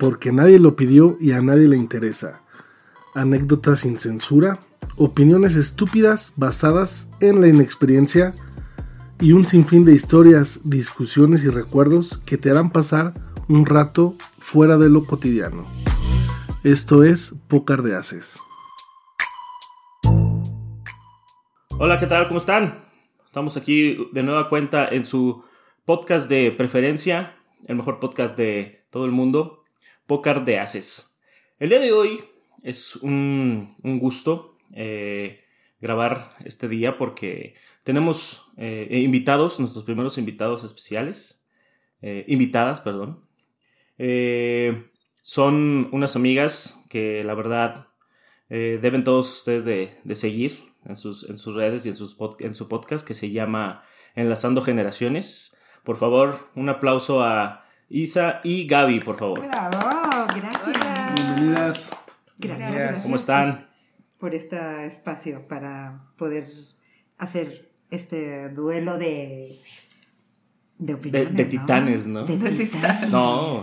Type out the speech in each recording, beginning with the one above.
porque nadie lo pidió y a nadie le interesa. Anécdotas sin censura, opiniones estúpidas basadas en la inexperiencia y un sinfín de historias, discusiones y recuerdos que te harán pasar un rato fuera de lo cotidiano. Esto es Pócar de Haces. Hola, ¿qué tal? ¿Cómo están? Estamos aquí de nueva cuenta en su podcast de preferencia, el mejor podcast de todo el mundo, Pócar de Haces. El día de hoy es un, gusto eh, grabar este día porque tenemos eh, invitados, nuestros primeros invitados especiales, eh, invitadas, perdón. son unas amigas que la verdad deben todos ustedes de, seguir en sus, redes y en, sus su podcast que se llama Enlazando Generaciones. Por favor, un aplauso a Isa y Gaby, por favor. Bravo. Bienvenidas. Gracias, gracias. ¿Cómo están? Por este espacio para poder hacer este duelo de de De, opiniones. de ¿no? titanes, ¿no? De titanes. No,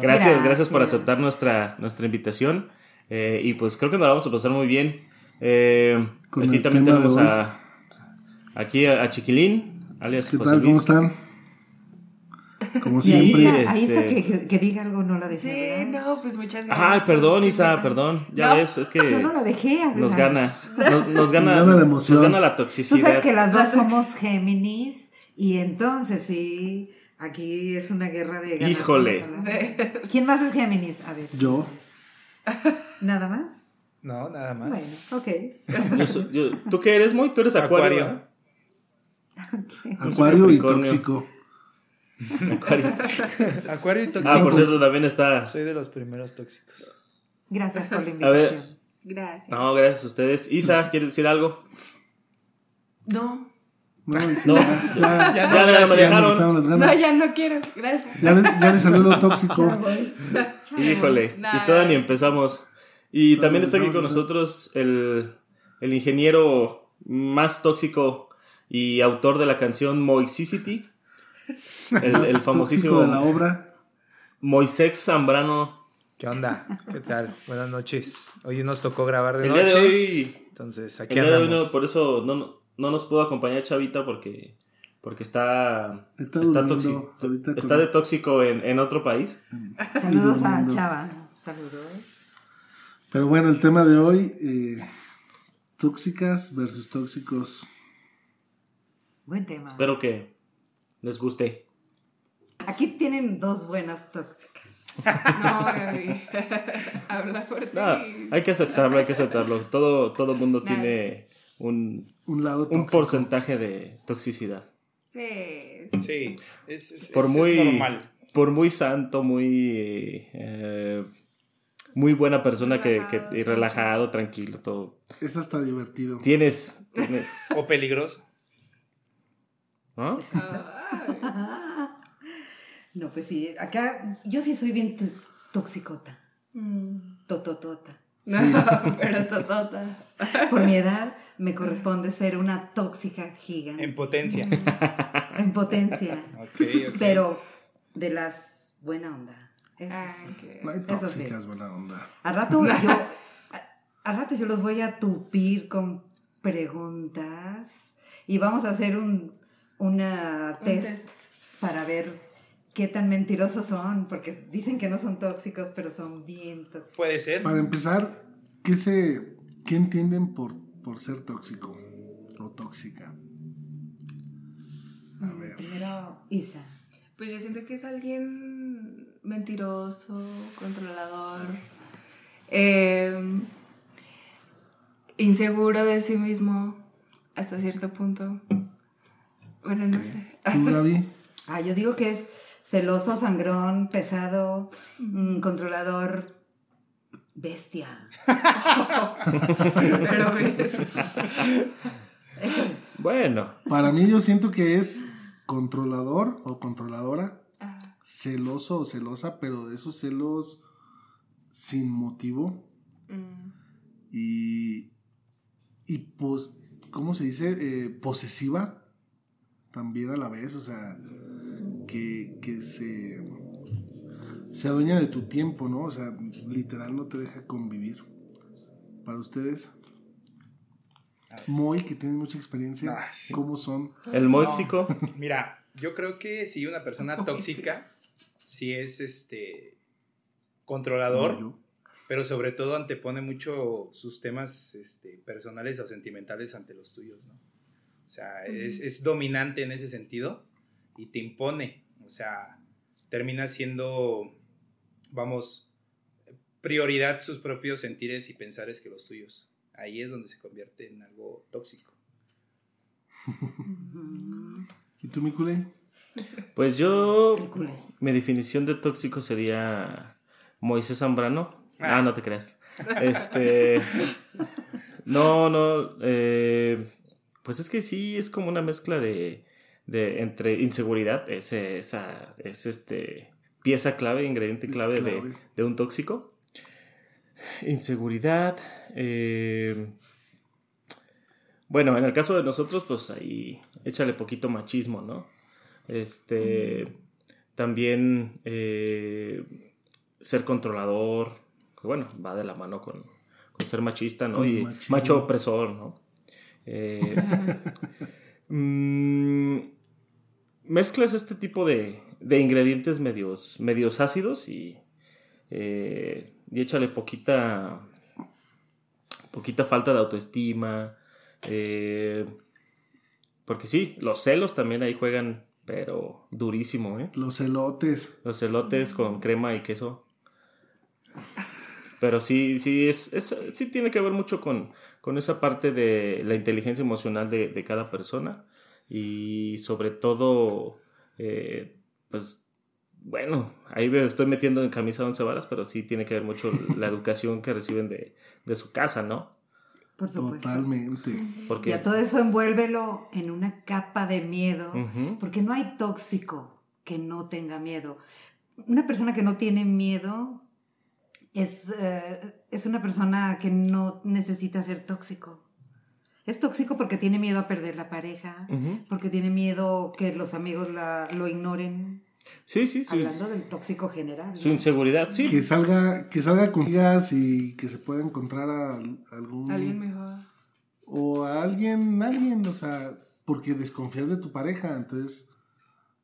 gracias, gracias por aceptar nuestra, nuestra invitación. Eh, y pues creo que nos la vamos a pasar muy bien. Eh, aquí también tenemos a aquí a, a Chiquilín, alias ¿Qué José tal? ¿Cómo están? Como Y a Sí, Isa, siempre. a Isa este- que, que- que diga algo no la dejé. Sí, ¿verdad? no, pues muchas gracias. Ay, perdón, Isa, perdón. Ya No. ves, es que Yo no la dejé hablar. nos gana. Nos, nos gana, Nos gana la emoción. Nos gana la Tú toxicidad. sabes que las dos somos Géminis y entonces sí, aquí es una guerra de ganar Híjole. ¿Quién más es Géminis? A ver, Yo, ¿nada más? No, nada más. Bueno, ok. Yo soy- yo- ¿Tú qué eres, Moy? Tú eres Acuario. Acuario. Y. Tóxico. Acuario. Acuario y tóxico. Ah, por cierto, también está. Soy de los primeros tóxicos. Gracias por la A ver. invitación. Gracias. No, gracias a ustedes. Isa, ¿quieres decir algo? No, No, sí, No. ya, ya, Ya Ya, no, ya me dejaron. no, ya no quiero. Gracias. Ya le, ya le salió lo tóxico. Híjole, Nada. y todavía ni empezamos. Y Todavía también está aquí con nosotros el, el ingeniero más tóxico y autor de la canción Moisicity. El, el famosísimo de la obra. Moisés Zambrano. ¿Qué onda? ¿Qué tal? Buenas noches. Hoy nos tocó grabar de El noche. día de hoy, Entonces, el aquí día de hoy andamos. no, por eso no, no nos pudo acompañar Chavita porque, porque está, Está está, tóxico, está de tóxico en, en otro país. Saludos a. Chava. Saludos. Pero bueno, el tema de hoy, eh, tóxicas versus tóxicos. Buen tema. Espero que les guste. Aquí tienen dos buenas tóxicas. No, Gaby. Habla por ti. No, hay que aceptarlo, hay que aceptarlo. Todo, todo mundo Nice. tiene un, Un lado un porcentaje de toxicidad. Sí. Sí, es, es- Por es- es muy, normal. por muy santo, muy, eh, muy buena persona que, que- y Relajado. relajado, tranquilo, todo. Es hasta divertido. Tienes, tienes, O peligroso. ¿no? No, pues sí, acá yo sí soy bien toxicota. Mm. Tototota. No, pero totota. Por mi edad me corresponde ser una tóxica gigante. En potencia. En potencia. Ok, ok. Pero de las buena onda. Eso Ah, sí. ok. No hay Eso sí. tóxicas, buena onda. Al rato yo, a- rato yo los voy a tupir con preguntas y vamos a hacer un una Un test, test. para ver qué tan mentirosos son, porque dicen que no son tóxicos, pero son bien tóxicos. Puede ser. Para empezar, ¿qué, se, qué entienden por, por ser tóxico o tóxica? A ver. Primero, Isa. Pues yo siento que es alguien mentiroso, controlador, eh, inseguro de sí mismo hasta cierto punto. Bueno, no sé. ¿Tú, Gaby? Ah, yo digo que es celoso, sangrón, pesado, mm, controlador, bestia. Pero ves. Eso es. Bueno, Para mí yo siento que es controlador o controladora, Ah, celoso o celosa, pero de esos celos sin motivo mm, y, y pues, ¿cómo se dice? Eh, posesiva también a la vez, o sea, que, que se... se adueña de tu tiempo, ¿no? O sea, literal no te deja convivir. Para ustedes, Moy, que tienes mucha experiencia, Ah, sí. ¿cómo son? El móxico. Mira, yo creo que si una persona tóxica, si es este controlador, pero sobre todo antepone mucho sus temas este, personales o sentimentales ante los tuyos, ¿no? O sea, es, es dominante en ese sentido y te impone, o sea, termina siendo, vamos, prioridad sus propios sentires y pensares que los tuyos. Ahí es donde se convierte en algo tóxico. ¿Y tú, Mikule? Pues yo, mi definición de tóxico sería Moisés Zambrano. Ah, no te creas. Este, no, no, eh, pues es que sí, es como una mezcla de, de entre inseguridad, ese, esa, es este, pieza clave, ingrediente clave, de-. De, un tóxico. Inseguridad, eh, bueno, en el caso de nosotros, pues ahí échale poquito machismo, ¿no? Este, también eh, ser controlador, que bueno, va de la mano con, con ser machista, ¿no? Con y machismo. macho opresor, ¿no? Eh, mm, mezclas este tipo de, de ingredientes medios, medios ácidos y, eh, y échale poquita, poquita falta de autoestima. eh, porque sí, los celos también ahí juegan, pero durísimo, ¿eh? Los elotes. Los elotes con crema y queso. Pero sí, sí, es, es- sí tiene que ver mucho con, con esa parte de la inteligencia emocional de, de cada persona. Y sobre todo, eh, pues, bueno, ahí me estoy metiendo en camisa de once varas, pero sí tiene que ver mucho la educación que reciben de, de su casa, ¿no? Por supuesto. Totalmente. Porque... Y a todo eso envuélvelo en una capa de miedo, porque no hay tóxico que no tenga miedo. Una persona que no tiene miedo es, eh, es una persona que no necesita ser tóxico. Es tóxico porque tiene miedo a perder la pareja, porque tiene miedo que los amigos la- lo ignoren. Sí, sí, sí. Hablando del tóxico general. Su ¿no? inseguridad, sí. Que salga, que salga con amigas y que se pueda encontrar a algún... Alguien mejor. O a alguien, alguien, o sea, porque desconfías de tu pareja, entonces...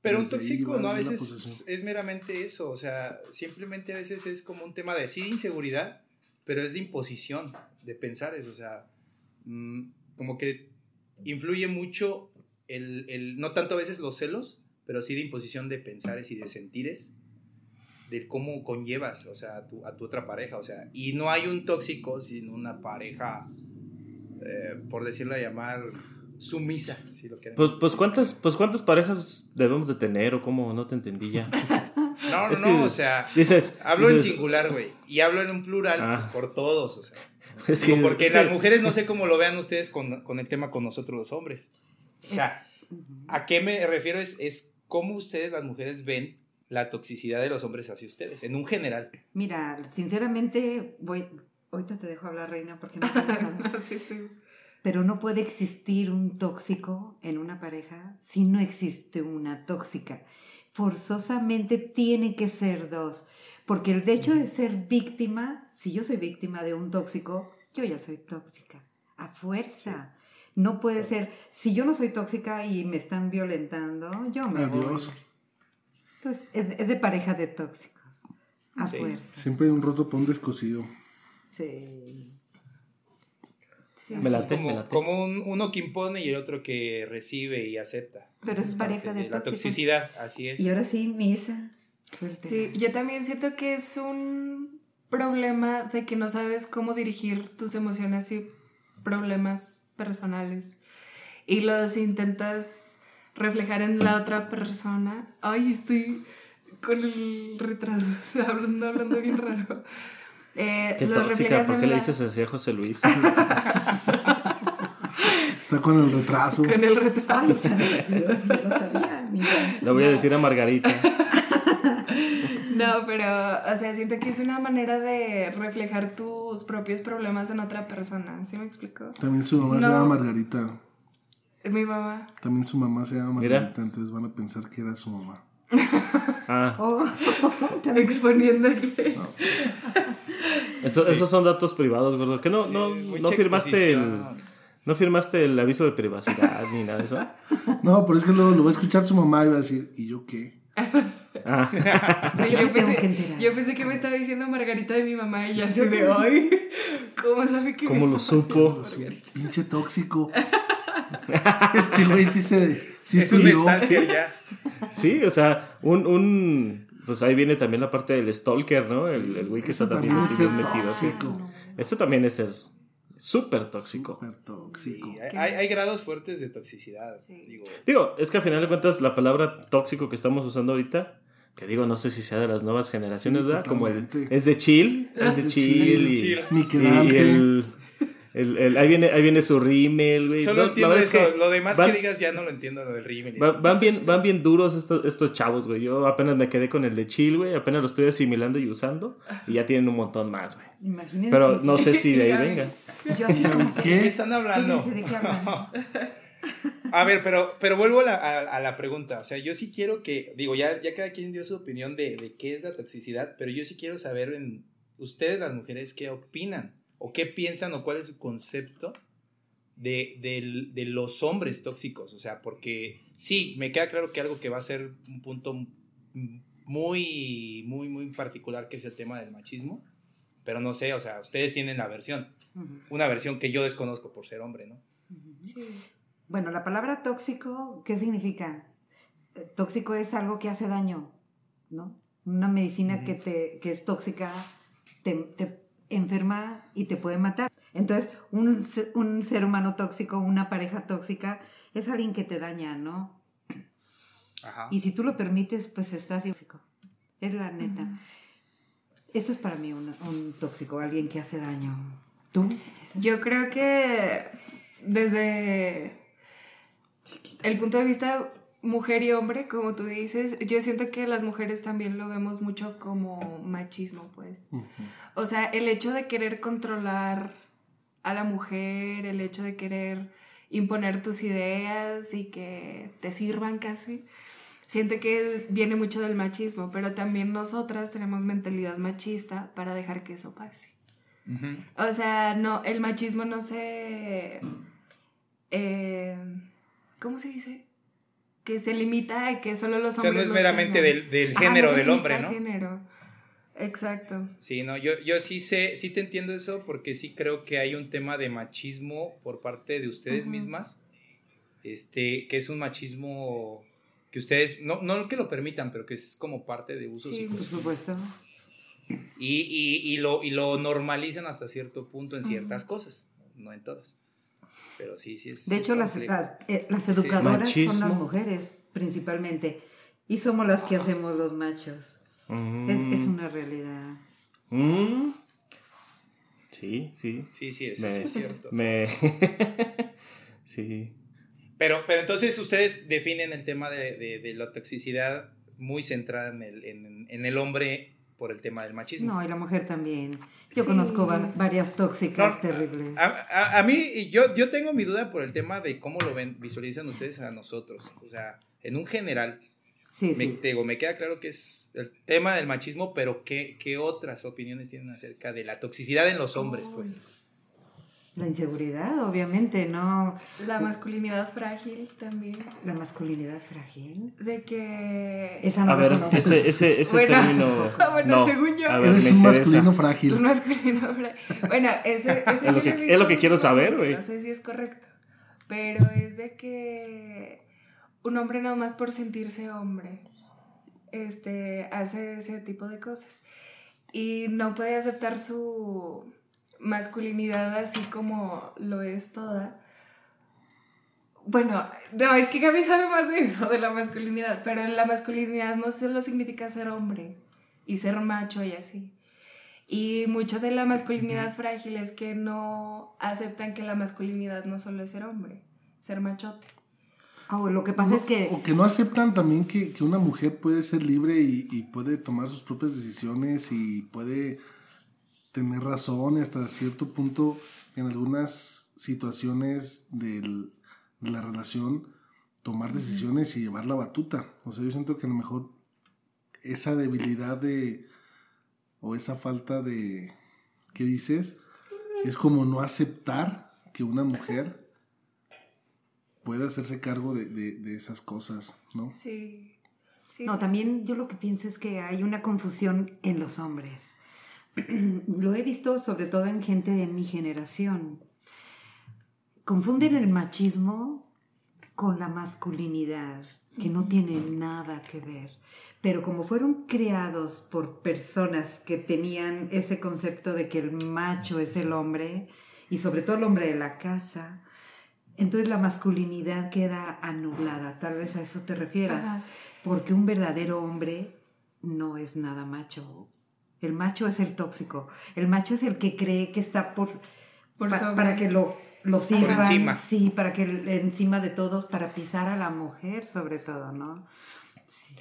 Pero un tóxico no a veces es meramente eso, o sea, simplemente a veces es como un tema de sí de inseguridad, pero es de imposición, de pensar eso, o sea, mm, como que influye mucho el, el- no tanto a veces los celos, pero sí de imposición de pensares y de sentires, de cómo conllevas, o sea, a tu, a tu otra pareja, o sea, y no hay un tóxico sin una pareja, eh, por decirlo a llamar, sumisa, si lo queremos. Pues, pues, ¿cuántas, pues, ¿cuántas parejas debemos de tener o cómo? No te entendí ya. no, no, es no, que o sea... Dices... Hablo en dices- singular, güey. Y hablo en un plural Ah. pues, por todos, o sea. Es que- porque es que- las mujeres no sé cómo lo vean ustedes con, con el tema con nosotros los hombres. O sea, ¿a qué me refiero? Es, es cómo ustedes, las mujeres, ven la toxicidad de los hombres hacia ustedes, en un general. Mira, sinceramente, voy. Ahorita te dejo hablar, Reina, porque no nada. No, sí, sí. Pero no puede existir un tóxico en una pareja si no existe una tóxica. Forzosamente tiene que ser dos. Porque el hecho de ser víctima, si yo soy víctima de un tóxico, yo ya soy tóxica. A fuerza. No puede ser. Si yo no soy tóxica y me están violentando, yo me voy. Adiós. Entonces, es, es de pareja de tóxicos. A Sí. fuerza. Siempre hay un roto para un descosido. Sí. Sí, Me late, me Como, late. como un- uno que impone y el otro que recibe y acepta. Pero es pareja parte de la toxicidad, así es. Y ahora sí, misa. Suerte. Sí, yo también siento que es un problema de que no sabes cómo dirigir tus emociones y problemas personales y los intentas reflejar en la otra persona. Ay, estoy con el retraso, o sea, hablando, hablando bien raro. Eh, Qué los tóxica, reflejas ¿por en qué le dices así a José Luis? Está con el retraso. Con el retraso. Ay, santo Dios, no lo sabía. Mira. Le voy a decir a Margarita. No, pero, o sea, siento que es una manera de reflejar tus propios problemas en otra persona. ¿Sí me explico? También su mamá se No. llama Margarita. Mi mamá. También su mamá se llama Mira. Margarita, entonces van a pensar que era su mamá. Ah, Oh. Exponiéndole. Eso- esos son datos privados, gordo. Que no, no, no firmaste el, no firmaste el aviso de privacidad ni nada de eso. No, pero es que luego lo va a escuchar su mamá y va a decir, ¿y yo qué? Ah, Sí, Yo que pensé, enterar. yo pensé que me estaba diciendo Margarita de mi mamá y ya así de hoy. ¿Cómo sabe que ¿cómo lo supo? Pinche tóxico. Este güey sí se. Sí es estudió. estancia ya. Sí, o sea, un, un. Pues ahí viene también la parte del stalker, ¿no? el, el güey que está también es ser metido. así. tóxico. Eso también es ser súper tóxico. Súper tóxico. Sí, hay, hay- grados fuertes de toxicidad. Sí. Digo, Digo, es que al final de cuentas la palabra tóxico que estamos usando ahorita, que digo, no sé si sea de las nuevas generaciones, Sí, ¿verdad? Como el, es de chill, es de chill, y, chill. y- Miquelante. y el, el- el- ahí viene ahí viene su rímel, güey. solo No, entiendo es eso. que Lo demás van- que digas ya no lo entiendo, lo del rímel. Van, bien, van bien duros estos, estos chavos, güey. Yo apenas me quedé con el de chill, güey. Apenas lo estoy asimilando y usando. Y ya tienen un montón más, güey. Imagínense. Pero no sé si de ahí venga. Yo así como ¿De qué ¿Qué? están hablando? Qué. A ver, pero, pero vuelvo a la, a- a la pregunta. O sea, yo sí quiero que, digo, ya, ya cada quien dio su opinión de, de qué es la toxicidad, pero yo sí quiero saber en ustedes las mujeres qué opinan o qué piensan o cuál es su concepto de, de los hombres tóxicos. O sea, porque sí, me queda claro que algo que va a ser un punto muy, muy, muy particular, que es el tema del machismo, pero no sé, o sea, ustedes tienen la versión, una versión que yo desconozco por ser hombre, ¿no? Sí. Bueno, la palabra tóxico, ¿qué significa? Eh, Tóxico es algo que hace daño, ¿no? Una medicina que, te, que es tóxica te, te enferma y te puede matar. Entonces, un, un ser humano tóxico, una pareja tóxica, es alguien que te daña, ¿no? Ajá. Y si tú lo permites, pues estás tóxico. Es la neta. Eso es para mí un, un tóxico, alguien que hace daño. ¿Tú? Yo creo que desde el punto de vista mujer y hombre, como tú dices, yo siento que las mujeres también lo vemos mucho como machismo, pues. O sea, el hecho de querer controlar a la mujer, el hecho de querer imponer tus ideas y que te sirvan casi, siento que viene mucho del machismo, pero también nosotras tenemos mentalidad machista para dejar que eso pase. O sea, no, el machismo no se. eh, ¿Cómo se dice? Que se limita a que solo los O sea, hombres. no es meramente del, del Ajá, género no se del hombre, ¿no? género. Exacto. Sí, no, yo, yo sí sé, sí te entiendo eso porque sí creo que hay un tema de machismo por parte de ustedes mismas, este, que es un machismo que ustedes, no, no que lo permitan, pero que es como parte de usos Sí. y Por supuesto. Y, y, y lo, y lo normalizan hasta cierto punto en ciertas cosas, no en todas. Pero sí, sí es. De hecho, las, las, eh, las educadoras son las mujeres, principalmente. Y somos las que hacemos los machos. Es, es una realidad. Mm. Sí, sí. Sí, sí, eso Me- sí es cierto. Me. sí. Pero, pero entonces ustedes definen el tema de, de- de la toxicidad muy centrada en el, en, en el hombre por el tema del machismo. No, y la mujer también. Yo Sí. conozco va- varias tóxicas No, terribles. A, a- a mí, yo, yo tengo mi duda por el tema de cómo lo ven, visualizan ustedes a nosotros. O sea, en un general, sí, me, sí. te digo, me queda claro que es el tema del machismo, pero ¿qué, qué otras opiniones tienen acerca de la toxicidad en los hombres? Pues? La inseguridad, obviamente, ¿no? La masculinidad frágil también. La masculinidad frágil. De que. Esa no A ver, conozco. ese, ese, ese Bueno, término. bueno, no. según yo. A ver, Eres un masculino Un frágil. masculino frágil. Bueno, ese, ese Es lo que- es lo que quiero saber, güey. No sé si es correcto. Pero es de que un hombre nada más por sentirse hombre este, hace ese tipo de cosas. Y no puede aceptar su masculinidad así como lo es toda. Bueno, no, es que Gaby sabe más de eso, de la masculinidad, pero la masculinidad no solo significa ser hombre y ser macho y así. Y mucho de la masculinidad frágil es que no aceptan que la masculinidad no solo es ser hombre, ser machote. Ah, lo que pasa es que O que no aceptan también que, que una mujer puede ser libre y, y puede tomar sus propias decisiones y puede tener razón y hasta cierto punto en algunas situaciones del- de la relación tomar decisiones y llevar la batuta. O sea, yo siento que a lo mejor esa debilidad de, o esa falta de, ¿qué dices? Es como no aceptar que una mujer pueda hacerse cargo de, de- de esas cosas, ¿no? Sí. sí. No, también yo lo que pienso es que hay una confusión en los hombres. lo he visto sobre todo en gente de mi generación. Confunden el machismo con la masculinidad, que no tiene nada que ver. Pero como fueron creados por personas que tenían ese concepto de que el macho es el hombre, y sobre todo el hombre de la casa, entonces la masculinidad queda anulada. Tal vez a eso te refieras. Ajá. Porque un verdadero hombre no es nada macho. El macho es el tóxico. El macho es el que cree que está por, Por pa- sobre. para que lo, lo sirvan. encima. Sí, para que encima de todos, para pisar a la mujer sobre todo, ¿no? Sí.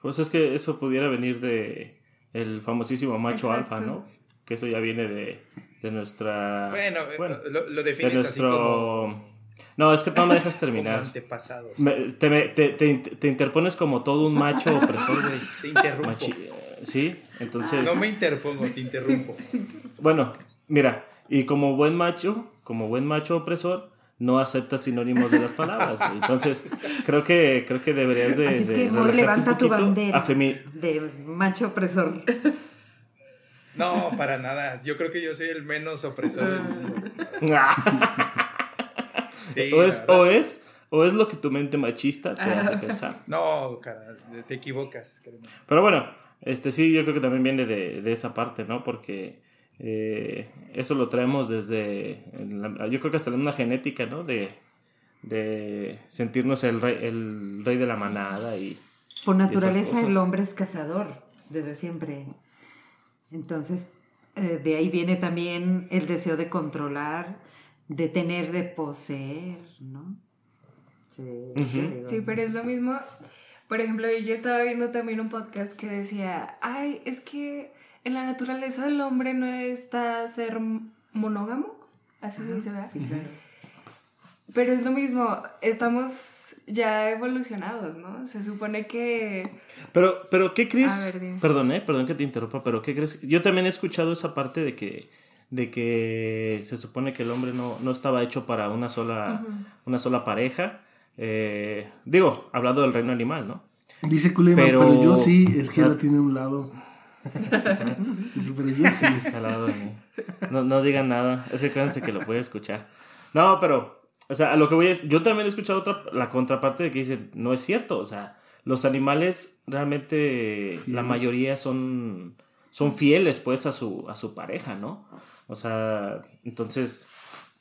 Pues es que eso pudiera venir de el famosísimo macho Exacto. alfa, ¿no? Que eso ya viene de, de nuestra... Bueno, eh, lo, lo de defines así nuestro... como, No, es que no me dejas terminar. Me- te, me- te- te- te interpones como todo un macho opresor, güey. Te interrumpo. Machi- Sí, entonces... No me interpongo, te interrumpo. Bueno, mira, y como buen macho, como buen macho opresor, no acepta sinónimos de las palabras, güey. Entonces, creo que, creo que deberías de. Así es de que un levanta tu bandera de macho opresor. No, para nada. Yo creo que yo soy el menos opresor del mundo. Sí, o, es, o, es, o es lo que tu mente machista te hace pensar. No, cara, te equivocas. créeme. Pero bueno, este sí, yo creo que también viene de, de esa parte, ¿no? Porque eh, eso lo traemos desde, la- yo creo que hasta en una genética, ¿no? De, de sentirnos el rey, el rey de la manada y... Por naturaleza el hombre es cazador, desde siempre. Entonces, eh, de ahí viene también el deseo de controlar, de tener, de poseer, ¿no? Sí, Sí, pero es lo mismo. Por ejemplo, yo estaba viendo también un podcast que decía, ay, es que en la naturaleza del hombre no está ser monógamo. Así se dice, ¿verdad? Sí, claro. Pero es lo mismo, estamos ya evolucionados, ¿no? Se supone que... Pero, pero, ¿qué crees? A ver, dime. Perdón, eh, perdón que te interrumpa, pero ¿qué crees? Yo también he escuchado esa parte de que, de que se supone que el hombre no, no estaba hecho para una sola, una sola pareja. Eh, digo, hablando del reino animal, ¿no? Dice Kuleman, Pero- pero, yo sí, es o que sea- la tiene a un lado. Dice, pero yo sí. Al lado de mí. No, no digan nada, es que acuérdense que lo puede escuchar. No, pero, o sea, a lo que voy es, yo también he escuchado otra, la contraparte de que dicen, no es cierto, o sea, los animales realmente, la mayoría son, son fieles pues a su, a su pareja, ¿no? O sea, entonces,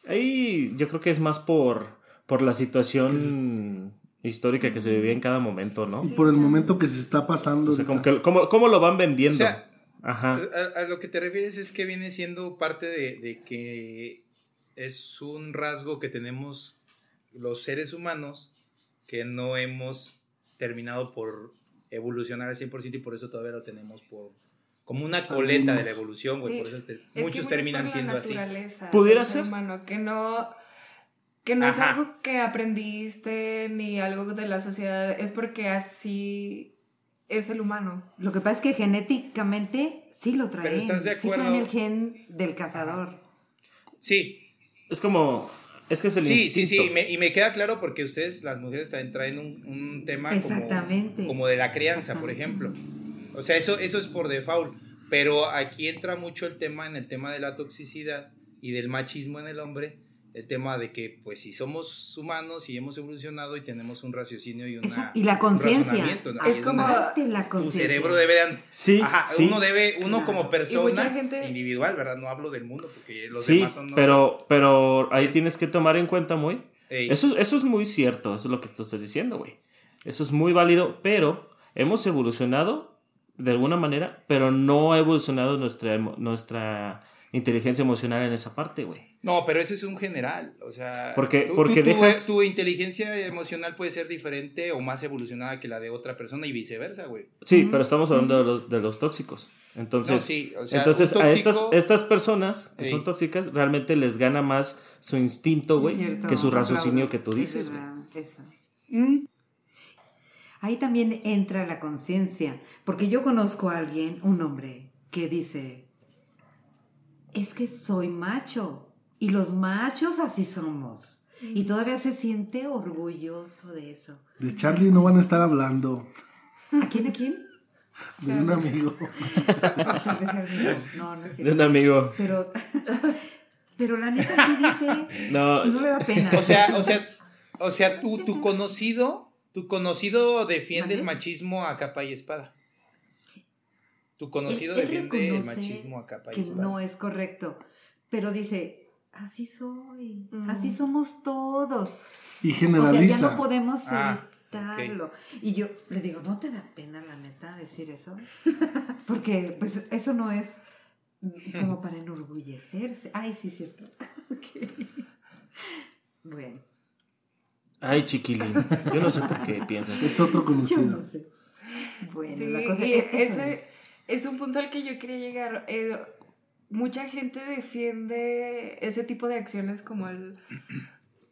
ahí yo creo que es más por, por la situación histórica que se vivía en cada momento, ¿no? Y por el momento que se está pasando. O sea, como que, ¿cómo, cómo lo van vendiendo? O sea, Ajá. A, a lo que te refieres es que viene siendo parte de, de que es un rasgo que tenemos los seres humanos que no hemos terminado por evolucionar al 100% y por eso todavía lo tenemos por como una coleta de la evolución, güey. Sí, por eso te- es muchos terminan siendo así. ¿Pudiera ser? humano, que no, que no es Ajá. algo que aprendiste ni algo de la sociedad, es porque así es el humano. Lo que pasa es que genéticamente sí lo traen. estás de Sí traen acuerdo. el gen del cazador. Sí, Es como, es que es el sí, sí, instinto. sí, y me, y me queda claro porque ustedes, las mujeres, también traen un, un tema como- Exactamente. Como, de la crianza, por ejemplo. O sea, eso, eso es por default. Pero aquí entra mucho el tema en el tema de la toxicidad y del machismo en el hombre. El tema de que, pues, si somos humanos y hemos evolucionado y tenemos un raciocinio y una. Y la conciencia. ¿no? Es como- una- la Tu cerebro debe. de- Sí, Ajá, sí. uno debe, uno Claro. como persona gente- individual, ¿verdad? No hablo del mundo porque los sí, demás son. pero, pero ahí tienes que tomar en cuenta muy. Ey. Eso, eso es muy cierto, eso es lo que tú estás diciendo, güey. Eso es muy válido, pero hemos evolucionado de alguna manera, pero no ha evolucionado nuestra, nuestra inteligencia emocional en esa parte, güey. No, pero eso es un general, o sea, Porque- tú- porque tú- tu- dejas- tu, inteligencia emocional puede ser diferente o más evolucionada que la de otra persona y viceversa, güey. Sí, pero estamos hablando de los, de los tóxicos. Entonces, No, sí, o sea, entonces a estas, estas personas que Sí. son tóxicas realmente les gana más su instinto, güey, que su raciocinio que tú Es dices, eso. Ahí también entra la conciencia, porque yo conozco a alguien, un hombre, que dice, es que soy macho y los machos así somos. Y todavía se siente orgulloso de eso. De Charlie no van a estar hablando. ¿A quién, a quién? De un amigo. No, no es De cierto. un amigo. Pero, pero la neta sí dice, No, y no le da pena. O sea, o sea, o sea, tu, tu conocido, tu conocido defiende el machismo a capa y espada. Tu conocido Él- él defiende el machismo a capa y que no es correcto, pero dice, así soy, Mm. así somos todos. Y O sea, ya generaliza. no podemos Ah, evitarlo. Y yo le digo, ¿no te da pena la neta decir eso? Porque pues eso no es como para enorgullecerse. Ay, sí, cierto. Ok. Bueno, Ay, chiquilín. Yo no sé por qué piensas. Es otro yo conocido. no sé. Bueno, Sí, la cosa y e- eso ese es. Es un punto al que yo quería llegar. Eh, mucha gente defiende ese tipo de acciones como el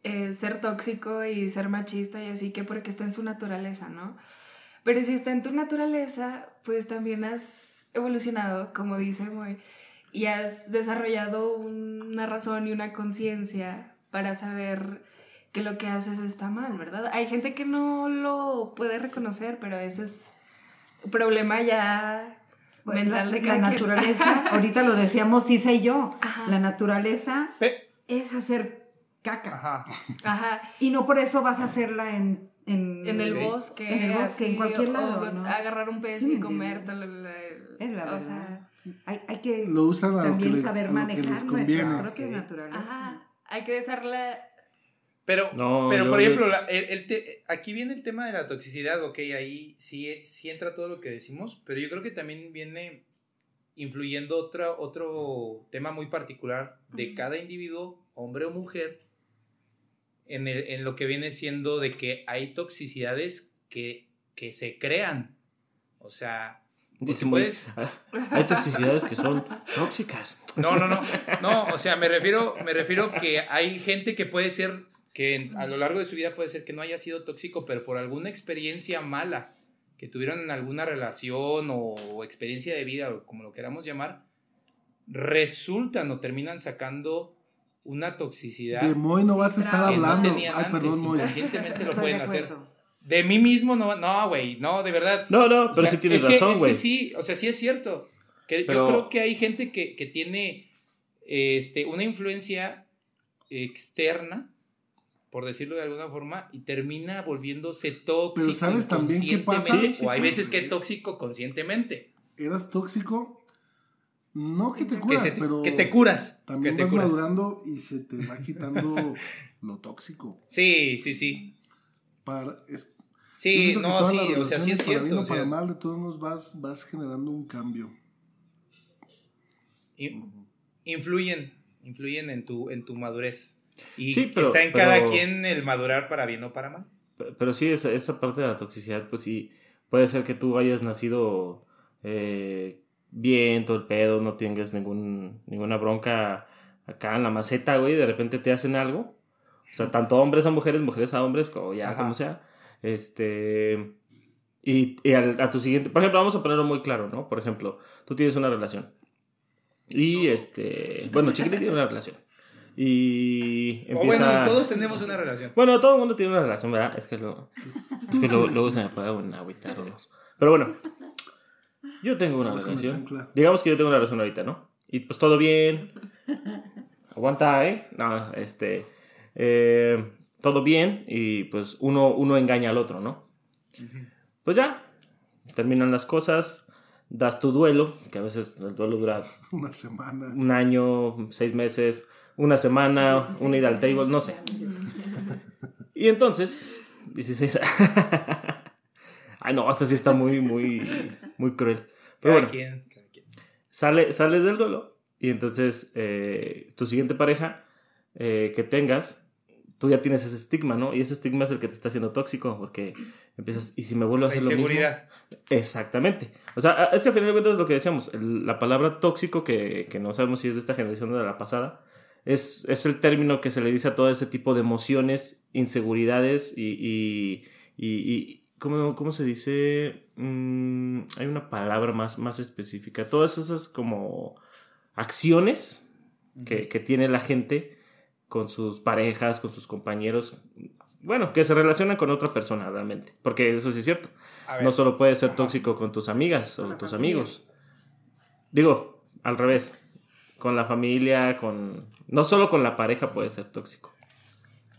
eh, ser tóxico y ser machista y así que porque está en su naturaleza, ¿no? Pero si está en tu naturaleza, pues también has evolucionado, como dice Moy, y has desarrollado una razón y una conciencia para saber que lo que haces está mal, ¿verdad? Hay gente que no lo puede reconocer, pero ese es problema ya Bueno, la, de naturaleza, ahorita lo decíamos Isa y yo, Ajá. la naturaleza es hacer caca. Ajá. Ajá. Y no por eso vas a hacerla en... En, En el bosque. En el bosque, en cualquier lado, o ¿no? agarrar un pez Sí, y comértelo. Es la o verdad. sea, hay, hay que Lo usan a lo que, también le- saber a lo que les manejar conviene. nuestra propia Ok. naturaleza. ajá. Hay que desarrollar. Pero, No, pero yo- por yo- ejemplo, la- el- el te- aquí viene el tema de la toxicidad, ok, ahí sí, sí entra todo lo que decimos, pero yo creo que también viene influyendo otra, otro tema muy particular de cada individuo, hombre o mujer, en, el- en lo que viene siendo de que hay toxicidades que, que se crean. O sea, Dice Hay toxicidades que son tóxicas. No, no, no. No, o sea, me refiero, me refiero que hay gente que puede ser, que en- a lo largo de su vida puede ser que no haya sido tóxico, pero por alguna experiencia mala que tuvieron en alguna relación o, experiencia de vida, o como lo queramos llamar, resultan o terminan sacando una toxicidad. De Moy no vas a estar no hablando. tenían Ay, antes, perdón, Moy. inconscientemente lo pueden de hacer. De mí mismo no, no, güey, no, de verdad. No, no, O pero sea, sí tienes es que- razón, es güey. que sí, o sea, sí es cierto. Que Pero- Yo creo que hay gente que, que tiene este, una influencia externa, por decirlo de alguna forma, y termina volviéndose tóxico. Pero ¿sabes también qué pasa? o hay veces que es tóxico conscientemente. Eras tóxico. No que te curas, Que, se- pero que te curas. también te vas curas. madurando y se te va quitando lo tóxico. Sí, sí, sí. Para, es, yo Sí, no, sí, o sea, sí es relaciones, para bien cierto. o sea, para mal, de todos modos vas, vas generando un cambio. in- influyen, influyen en tu, en tu madurez. Y Sí, pero- está en pero- cada quien el madurar para bien o para mal. Pe- Pero sí, esa, esa parte de la toxicidad, pues sí, puede ser que tú hayas nacido eh, bien, todo el pedo, no tengas ningún, ninguna bronca acá en la maceta, güey, de repente te hacen algo. O sea, tanto hombres a mujeres, mujeres a hombres, o ya Ajá. como sea. Este. Y, y al- a tu siguiente. Por ejemplo, vamos a ponerlo muy claro, ¿no? Por ejemplo, tú tienes una relación. Y este. Bueno, Chiquilín tiene una relación. Y O empieza. bueno, todos tenemos una relación. Bueno, todo el mundo tiene una relación, ¿verdad? Es que luego, es que luego, luego se me puede agüitar unos. Pero bueno, yo tengo una Vamos relación. Digamos que yo tengo una relación ahorita, ¿no? Y pues todo bien. Aguanta, ¿eh? No, este. eh, todo bien y pues uno, uno engaña al otro, ¿no? Pues ya, terminan las cosas, das tu duelo, que a veces el duelo dura Una semana. un año, seis meses, una semana, una ida al table, no sé. Y entonces, 16. Ay, no, hasta sí está muy, muy, muy cruel. Pero Cada bueno, sale, sales del duelo y entonces eh, tu siguiente pareja eh, que tengas, tú ya tienes ese estigma, ¿no? Y ese estigma es el que te está haciendo tóxico porque empiezas, ¿y si me vuelvo a hacer lo mismo? inseguridad. Exactamente. O sea, es que al final de cuentas es lo que decíamos, el- la palabra tóxico, que, que no sabemos si es de esta generación o de la pasada, es, es el término que se le dice a todo ese tipo de emociones, inseguridades y, y, y- y- ¿cómo, cómo se dice? Mm, hay una palabra más, más específica. Todas esas como acciones que, que tiene la gente con sus parejas, con sus compañeros, bueno, que se relacionan con otra persona realmente, porque eso sí es cierto. Ver, No solo puedes ser tóxico con tus amigas o tus amigos. Digo, al revés. Con la familia, con... No solo con la pareja puedes ser tóxico.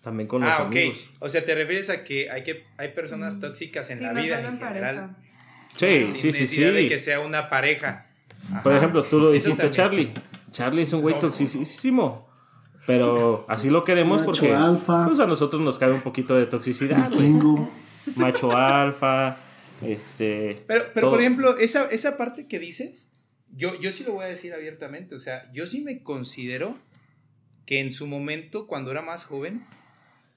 También con los ah, ok. amigos. O sea, te refieres a que hay, que hay personas tóxicas en Sí, la no vida solo en en general. Sí, sin sí, sí, sí. de que sea una pareja. Por Ajá. ejemplo, tú lo dijiste. Charlie. Charlie es un güey No. toxicísimo. Pero así lo queremos Macho porque alfa. pues, a nosotros nos cabe un poquito de toxicidad, güey. Macho alfa, este... Pero, pero todo. por ejemplo, esa, esa parte que dices, yo, yo sí lo voy a decir abiertamente. O sea, yo sí me considero que en su momento, cuando era más joven,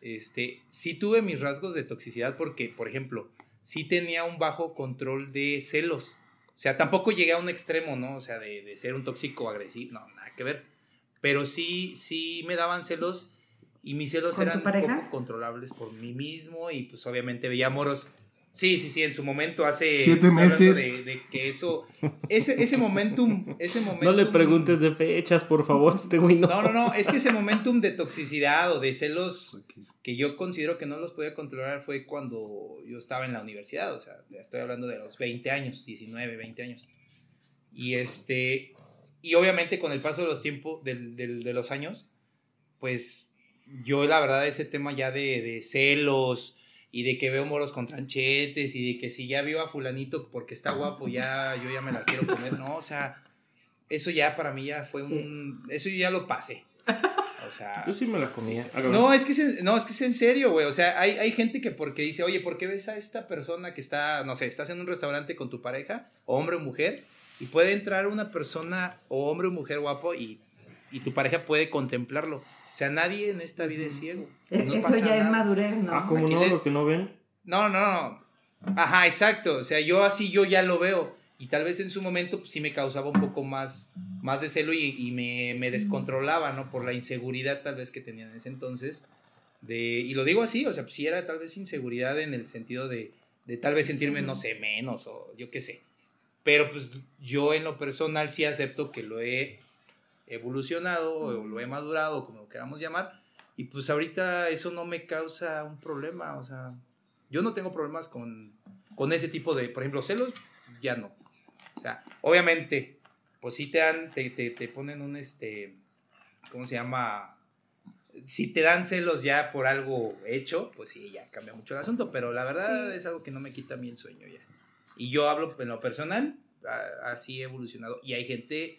este, sí tuve mis rasgos de toxicidad porque, por ejemplo, sí tenía un bajo control de celos. O sea, tampoco llegué a un extremo, ¿no? O sea, de, de ser un tóxico agresivo, no, nada que ver. Pero sí, sí me daban celos y mis celos ¿Con tu eran poco controlables por mí mismo y pues obviamente veía moros. Sí, sí, sí, en su momento hace... Siete meses. De, de que eso, ese, ese momentum, ese momentum... No le preguntes de fechas, por favor, este güey no. No, no, no, es que ese momentum de toxicidad o de celos que yo considero que no los podía controlar fue cuando yo estaba en la universidad, o sea, estoy hablando de los 20 años, 19, 20 años. Y este, y obviamente con el paso de los tiempos, del- del- de los años, pues yo la verdad ese tema ya de, de celos y de que veo moros con tranchetes y de que si ya vio a fulanito porque está guapo, ya yo ya me la quiero comer, no, o sea, eso ya para mí ya fue Sí. un, eso yo ya lo pasé. O sea, Yo sí me la comía. no, es que es en, no, es que es en serio, güey. O sea, hay, hay gente que porque dice, oye, ¿por qué ves a esta persona que está, no sé, estás en un restaurante con tu pareja, o hombre o mujer, y puede entrar una persona, o hombre o mujer guapo, y, y tu pareja puede contemplarlo? O sea, nadie en esta vida es ciego. No Eso pasa ya es madurez, ¿no? Ah, ¿cómo Aquí no? le- que no ven. No, no, no. Ajá, exacto. O sea, yo así yo ya lo veo. Y tal vez en su momento pues, sí me causaba un poco más, más de celo y, y me, me descontrolaba, ¿no? Por la inseguridad tal vez que tenía en ese entonces. De, y lo digo así, o sea, pues sí era tal vez inseguridad en el sentido de, de tal vez sentirme, no sé, menos o yo qué sé. Pero pues yo en lo personal sí acepto que lo he evolucionado o lo he madurado, como lo queramos llamar. Y pues ahorita eso no me causa un problema, o sea, yo no tengo problemas con, con ese tipo de, por ejemplo, celos, ya no. O sea, obviamente, pues sí te dan, te, te, te ponen un, este, ¿cómo se llama? Si te dan celos ya por algo hecho, pues sí, ya cambia mucho el asunto, pero la verdad Sí. es algo que no me quita a mí el sueño ya. Y yo hablo en lo personal, así he evolucionado. Y hay gente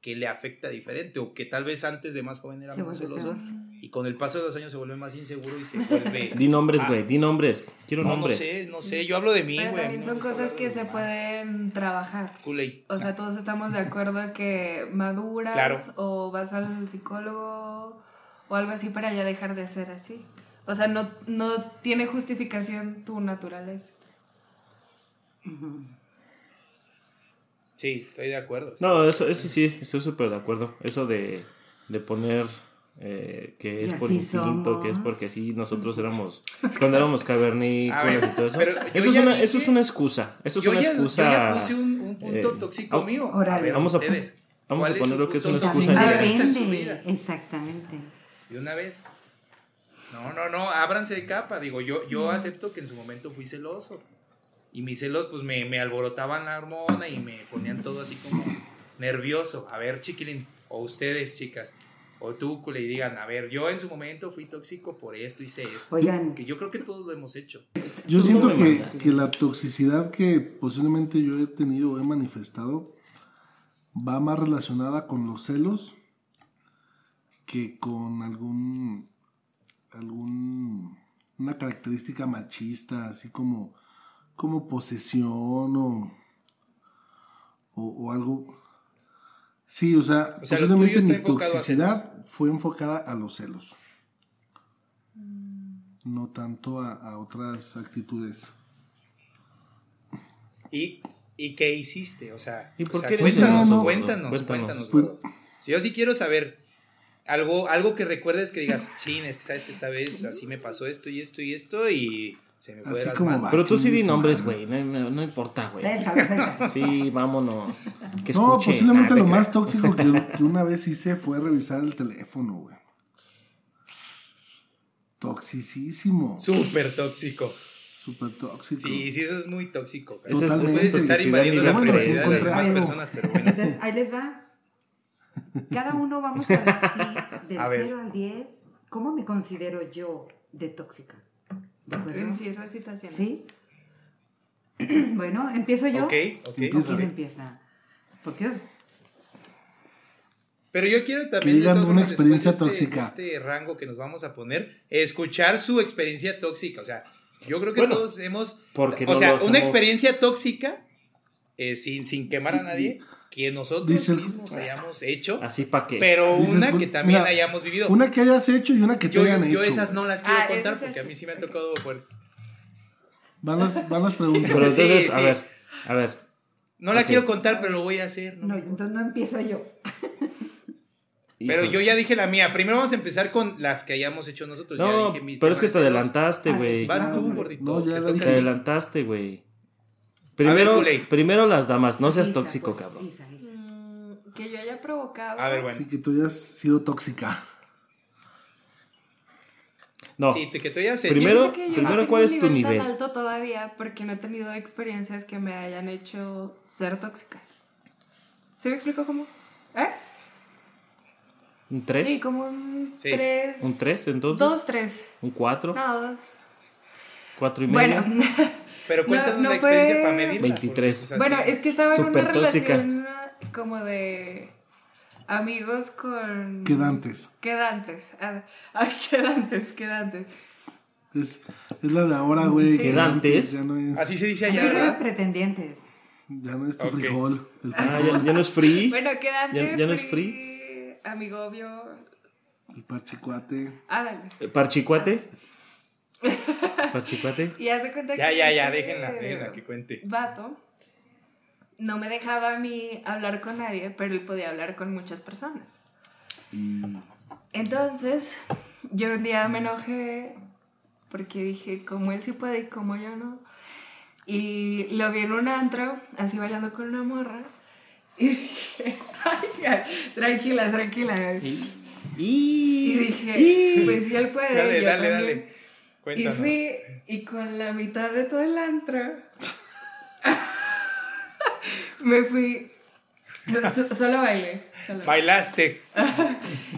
que le afecta diferente, o que tal vez antes de más joven era Se más celoso, y con el paso de los años se vuelve más inseguro y se vuelve... Di nombres, Ah. güey, di nombres. Quiero No, no nombres. sé, no sé, yo hablo de mí, güey. también no son cosas que se pueden trabajar. Kool-Aid. O sea, todos estamos de acuerdo que maduras Claro. o vas al psicólogo o algo así para ya dejar de ser así. O sea, no, no tiene justificación tu naturaleza. Sí, estoy de acuerdo. estoy No, eso, eso sí, estoy súper de acuerdo. Eso de, de poner eh, que Y es por así instinto, que es somos. porque sí, nosotros éramos, cuando éramos A cavernícolas ver, y todo eso. pero Eso es, una, dije- eso es una excusa. Eso es yo, una ya, excusa. yo ya puse un, un punto eh, tóxico oh, mío. órale. ver, Vamos a- ustedes, vamos a ¿cuál es poner lo que es una excusa vida? Exactamente. De una vez. No, no, no, ábranse de capa. Digo, yo, yo acepto que en su momento fui celoso. Y mis celos, pues me, me alborotaban la hormona y me ponían todo así como nervioso. A ver, chiquilín, o ustedes, chicas, o tú, Cule, y digan, a ver, yo en su momento fui tóxico por esto, hice esto. Oigan, Que yo creo que todos lo hemos hecho. Yo siento que, que la toxicidad que posiblemente yo he tenido o he manifestado va más relacionada con los celos que con algún algún una característica machista así como como posesión o o, o algo. Sí o sea, O sea, lo posiblemente mi toxicidad fue enfocada a los celos. No tanto a, a otras actitudes. ¿Y, ¿Y qué hiciste? O sea, ¿Y o por sea, qué eres celoso, cuéntanos, cuéntanos, Cuéntanos. cuéntanos, Pues- yo sí quiero saber algo, algo que recuerdes que digas, chin, es que sabes que esta vez así me pasó esto y esto y esto y se me fue Así de las como manos. va. Pero tú sí di nombres, güey. No, no- no importa, güey. Sí, vámonos. Que No, posiblemente Ah, lo más tóxico que, que una vez hice fue revisar el teléfono, güey. Toxicísimo. Súper tóxico. Súper tóxico. Sí, sí, eso es muy tóxico. cara. Ese es- ese es Puedes estar invadiendo la privacidad de las personas, pero bueno. Entonces, ahí les va. Cada uno vamos a decir del A ver. 0 al 10 cómo me considero yo de tóxica. ¿De acuerdo? En ciertas situaciones. ¿Sí? bueno, empiezo yo. Ok, ok. ¿O Empieza. quién empieza? Porque Pero yo quiero también. Que digan una experiencia de este- tóxica. Este rango que nos vamos a poner, escuchar su experiencia tóxica. O sea, yo creo que Bueno, todos hemos. porque o no sea, una hacemos- experiencia tóxica, eh, sin, sin quemar a nadie, que nosotros Dice mismos hayamos hecho, Así pa' qué. pero Dice una que también mira, hayamos vivido. Una que hayas hecho y una que te yo, hayan yo, yo hecho. esas no las quiero Ah, contar porque a mí sí me han tocado fuertes. Van las, van las preguntas. Pero Sí, entonces, a sí. ver, a ver. No la quiero contar, pero lo voy a hacer. ¿no? no, entonces no empiezo yo. Pero Híjole. yo ya dije la mía. Primero vamos a empezar con las que hayamos hecho nosotros. Ya No, dije mis pero es que te adelantaste, güey. Vas Ah, tú, gordito. No, ya te la toca dije. Te adelantaste, güey. Primero, primero las damas, no seas Isa, tóxico, pues, cabrón. Isa, Isa. Mm, que yo haya provocado. A ver, bueno. Así que tú hayas sido tóxica. No, Sí, te- que tú ya sé. Primero- Yo yo primero, no ¿cuál un es tu nivel? tan alto todavía porque no he tenido experiencias que me hayan hecho ser tóxica. ¿Sí me explico cómo? ¿Eh? un 3, Sí, como un Sí. 3. un 3 entonces, Dos, tres. un 4, No, dos. 4 y medio. Bueno, Pero cuéntanos No, no la experiencia fue- para medirla. 23. porque, o sea, bueno, sí. es que estaba en una tóxica. relación como de amigos con... Quedantes. Quedantes. Ah, Ay, quedantes, quedantes. Es, es la de ahora, güey. Sí. Quedantes. Ya no es, Así se dice allá, pretendientes. ya no es tu frijol. El Ah, ya, ya no es free. Bueno, quedante ¿Ya- ya no es fui Amigobio. el parchicuate. Ándale. Eh, ¿Parchicuate? ¿Parchicuate? Y hace cuenta Ya, que ya, ya, este déjenla, déjenla que cuente. Vato no me dejaba a mí hablar con nadie, pero él podía hablar con muchas personas. Y Entonces, yo un día me enojé porque dije, como él sí puede y como yo no. Y lo vi en un antro, así bailando con una morra. Y dije, ay, tranquila, tranquila. Y, Y, dije, pues si él puede, Dale, yo dale, también. dale. Y fui, y con la mitad de todo el antro, me fui. so- solo bailé. Solo. Bailaste.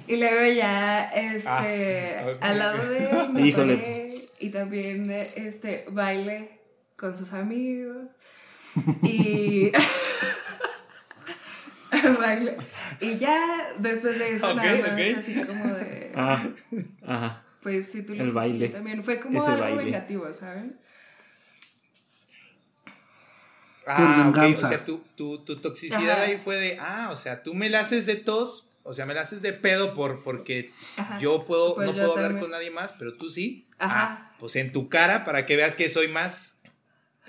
Y luego ya, este, Ah, al lado de él, me Híjole. y también, este, bailé con sus amigos. Y. bailé. Y ya después de eso, Ok, nada más, así como de. Ah, ajá. Pues si tú lo El hiciste, baile. yo también. Fue como Ese algo baile. vengativo, ¿saben? Ah. O sea, tu, tu, tu toxicidad Ajá. ahí fue de, ah, o sea, tú me la haces de tos, o sea, me la haces de pedo por, porque Ajá. yo puedo, Pues no yo puedo hablar con nadie más, pero tú sí. Ajá. Ah, pues en tu cara para que veas que soy más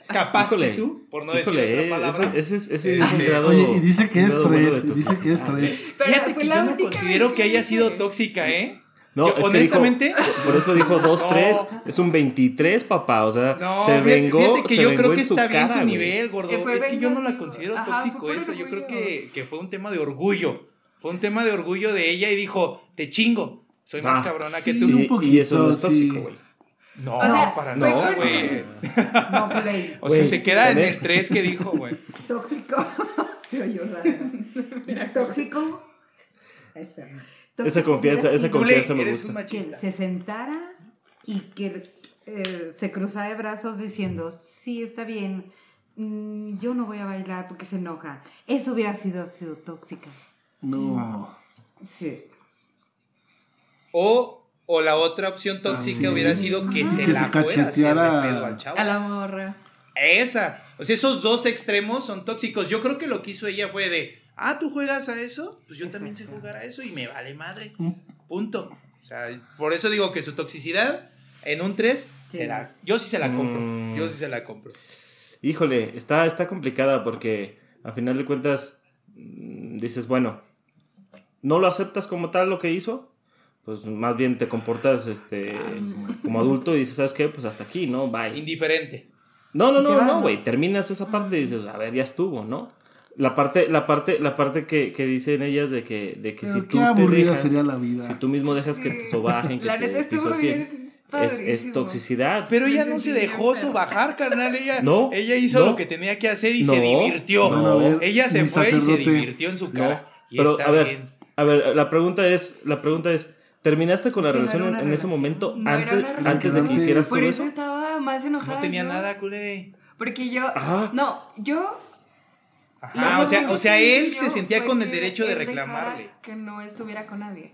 capaz Híjole, que tú, por no híjole, decir eh, otra palabra. Ese, ese, ese es un Este, grado. Oye, y dice que un es bueno tres. dice que es tres. Pero Fíjate fue que la yo no considero vez que haya sido tóxica, ¿eh? No, Yo, es honestamente, que dijo, por eso dijo 2-3, No. es un 23, papá, o sea, No, se vengó, fíjate que se yo vengó creo que en su está bien cara, su nivel, gordo. Es que yo no la considero Ajá, tóxico eso. Yo creo que, que fue un tema de orgullo. Fue un tema de orgullo de ella y dijo, te chingo. Soy más Ah, cabrona sí. que tú. un Y, poquito, y eso no es sí. tóxico, güey. No, O sea, para no, güey. No, Kool-Aid. O sea, Güey, se queda en también. el 3 que dijo, güey. Tóxico. Se oyó raro. Tóxico. Eso. Esa confianza, esa confianza me gusta. Que se sentara y que eh, se cruzara de brazos diciendo, sí, está bien, mm, yo no voy a bailar porque se enoja. Eso hubiera sido, sido tóxica. No. Sí. O, o la otra opción tóxica sí. hubiera sido que se Que la se fuera a cacheteara. pedo al chavo. A la morra. Esa. O sea, esos dos extremos son tóxicos. Yo creo que lo que hizo ella fue de, ah, ¿tú juegas a eso? Pues yo también sé jugar a eso y me vale madre. Punto. O sea, por eso digo que su toxicidad en un 3, Sí. será. Yo sí se la compro. Mm. Yo sí se la compro. Híjole, está, está complicada porque a final de cuentas mm, dices, bueno, no lo aceptas como tal lo que hizo, pues más bien te comportas este como adulto y dices, ¿sabes qué? Pues hasta aquí, ¿no? Bye. Indiferente. No, no, no, ¿no? güey. Terminas esa parte y dices, a ver, ya estuvo, ¿no? La parte, la parte, la parte que, que dicen ellas de que, de que Pero si qué tú te aburrida dejas, sería la vida. si tú mismo dejas que te sobajen, que La te neta estuvo bien. es, es toxicidad. Pero ella no se dejó sobajar, carnal. Ella, No, ella hizo no. lo que tenía que hacer y No, se divirtió. Ver, ella se fue y se divirtió en su No, cara. y pero está a ver, bien. a ver, la pregunta es, la pregunta es, ¿terminaste con la relación en, en ese relación. momento No era antes, antes de que relación. hicieras Por todo eso eso? estaba más enojada. No tenía yo. nada, culé. Porque yo. Ajá. No, yo. Ajá, lo o sea, o sea, él se sentía con el derecho de reclamarle. Que no estuviera con nadie.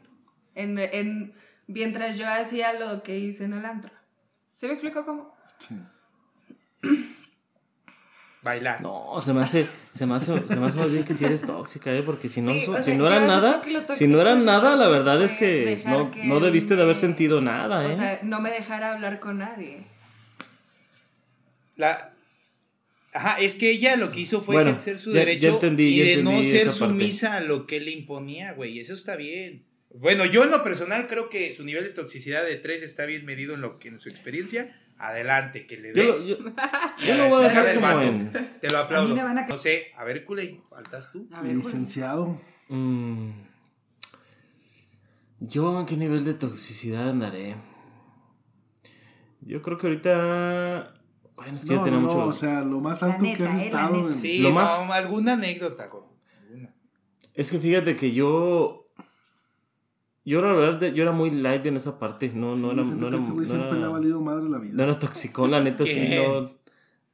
En, en, mientras yo hacía lo que hice en el antro. ¿Se me explicó cómo? Sí. Bailar. No, se me hace, se me hace, se me hace más bien que si eres tóxica, ¿eh? Porque si no, Sí, so- o si sea, no era nada, si no era nada, la verdad es que no, que no debiste de haber sentido nada, ¿eh? O sea, no me dejara hablar con nadie. La... Ajá, es que ella lo que hizo fue Bueno, ejercer su ya- ya derecho entendí, y de no ser parte. sumisa a lo que le imponía, güey. Eso está bien. Bueno, yo en lo personal creo que su nivel de toxicidad de 3 está bien medido en lo que en su experiencia. Adelante, que le dé. yo, yo- lo voy a dejar del como en... Te lo aplaudo. A mí me van a- No sé, a ver, culé, faltas tú. A ver, Licenciado. mm, yo en qué nivel de toxicidad andaré. Yo creo que ahorita... Bueno, es que ya No, tiene no, mucho... no, o sea, lo más alto que neta, has eh, la estado en... Sí, Lo no, más- alguna anécdota, güey. Alguna. Es que fíjate que yo... Yo la verdad, yo era muy light en esa parte. No, Sí, no era... No que era, este güey no siempre era- le ha valido madre la No vida. era toxicón, la neta, sí, no.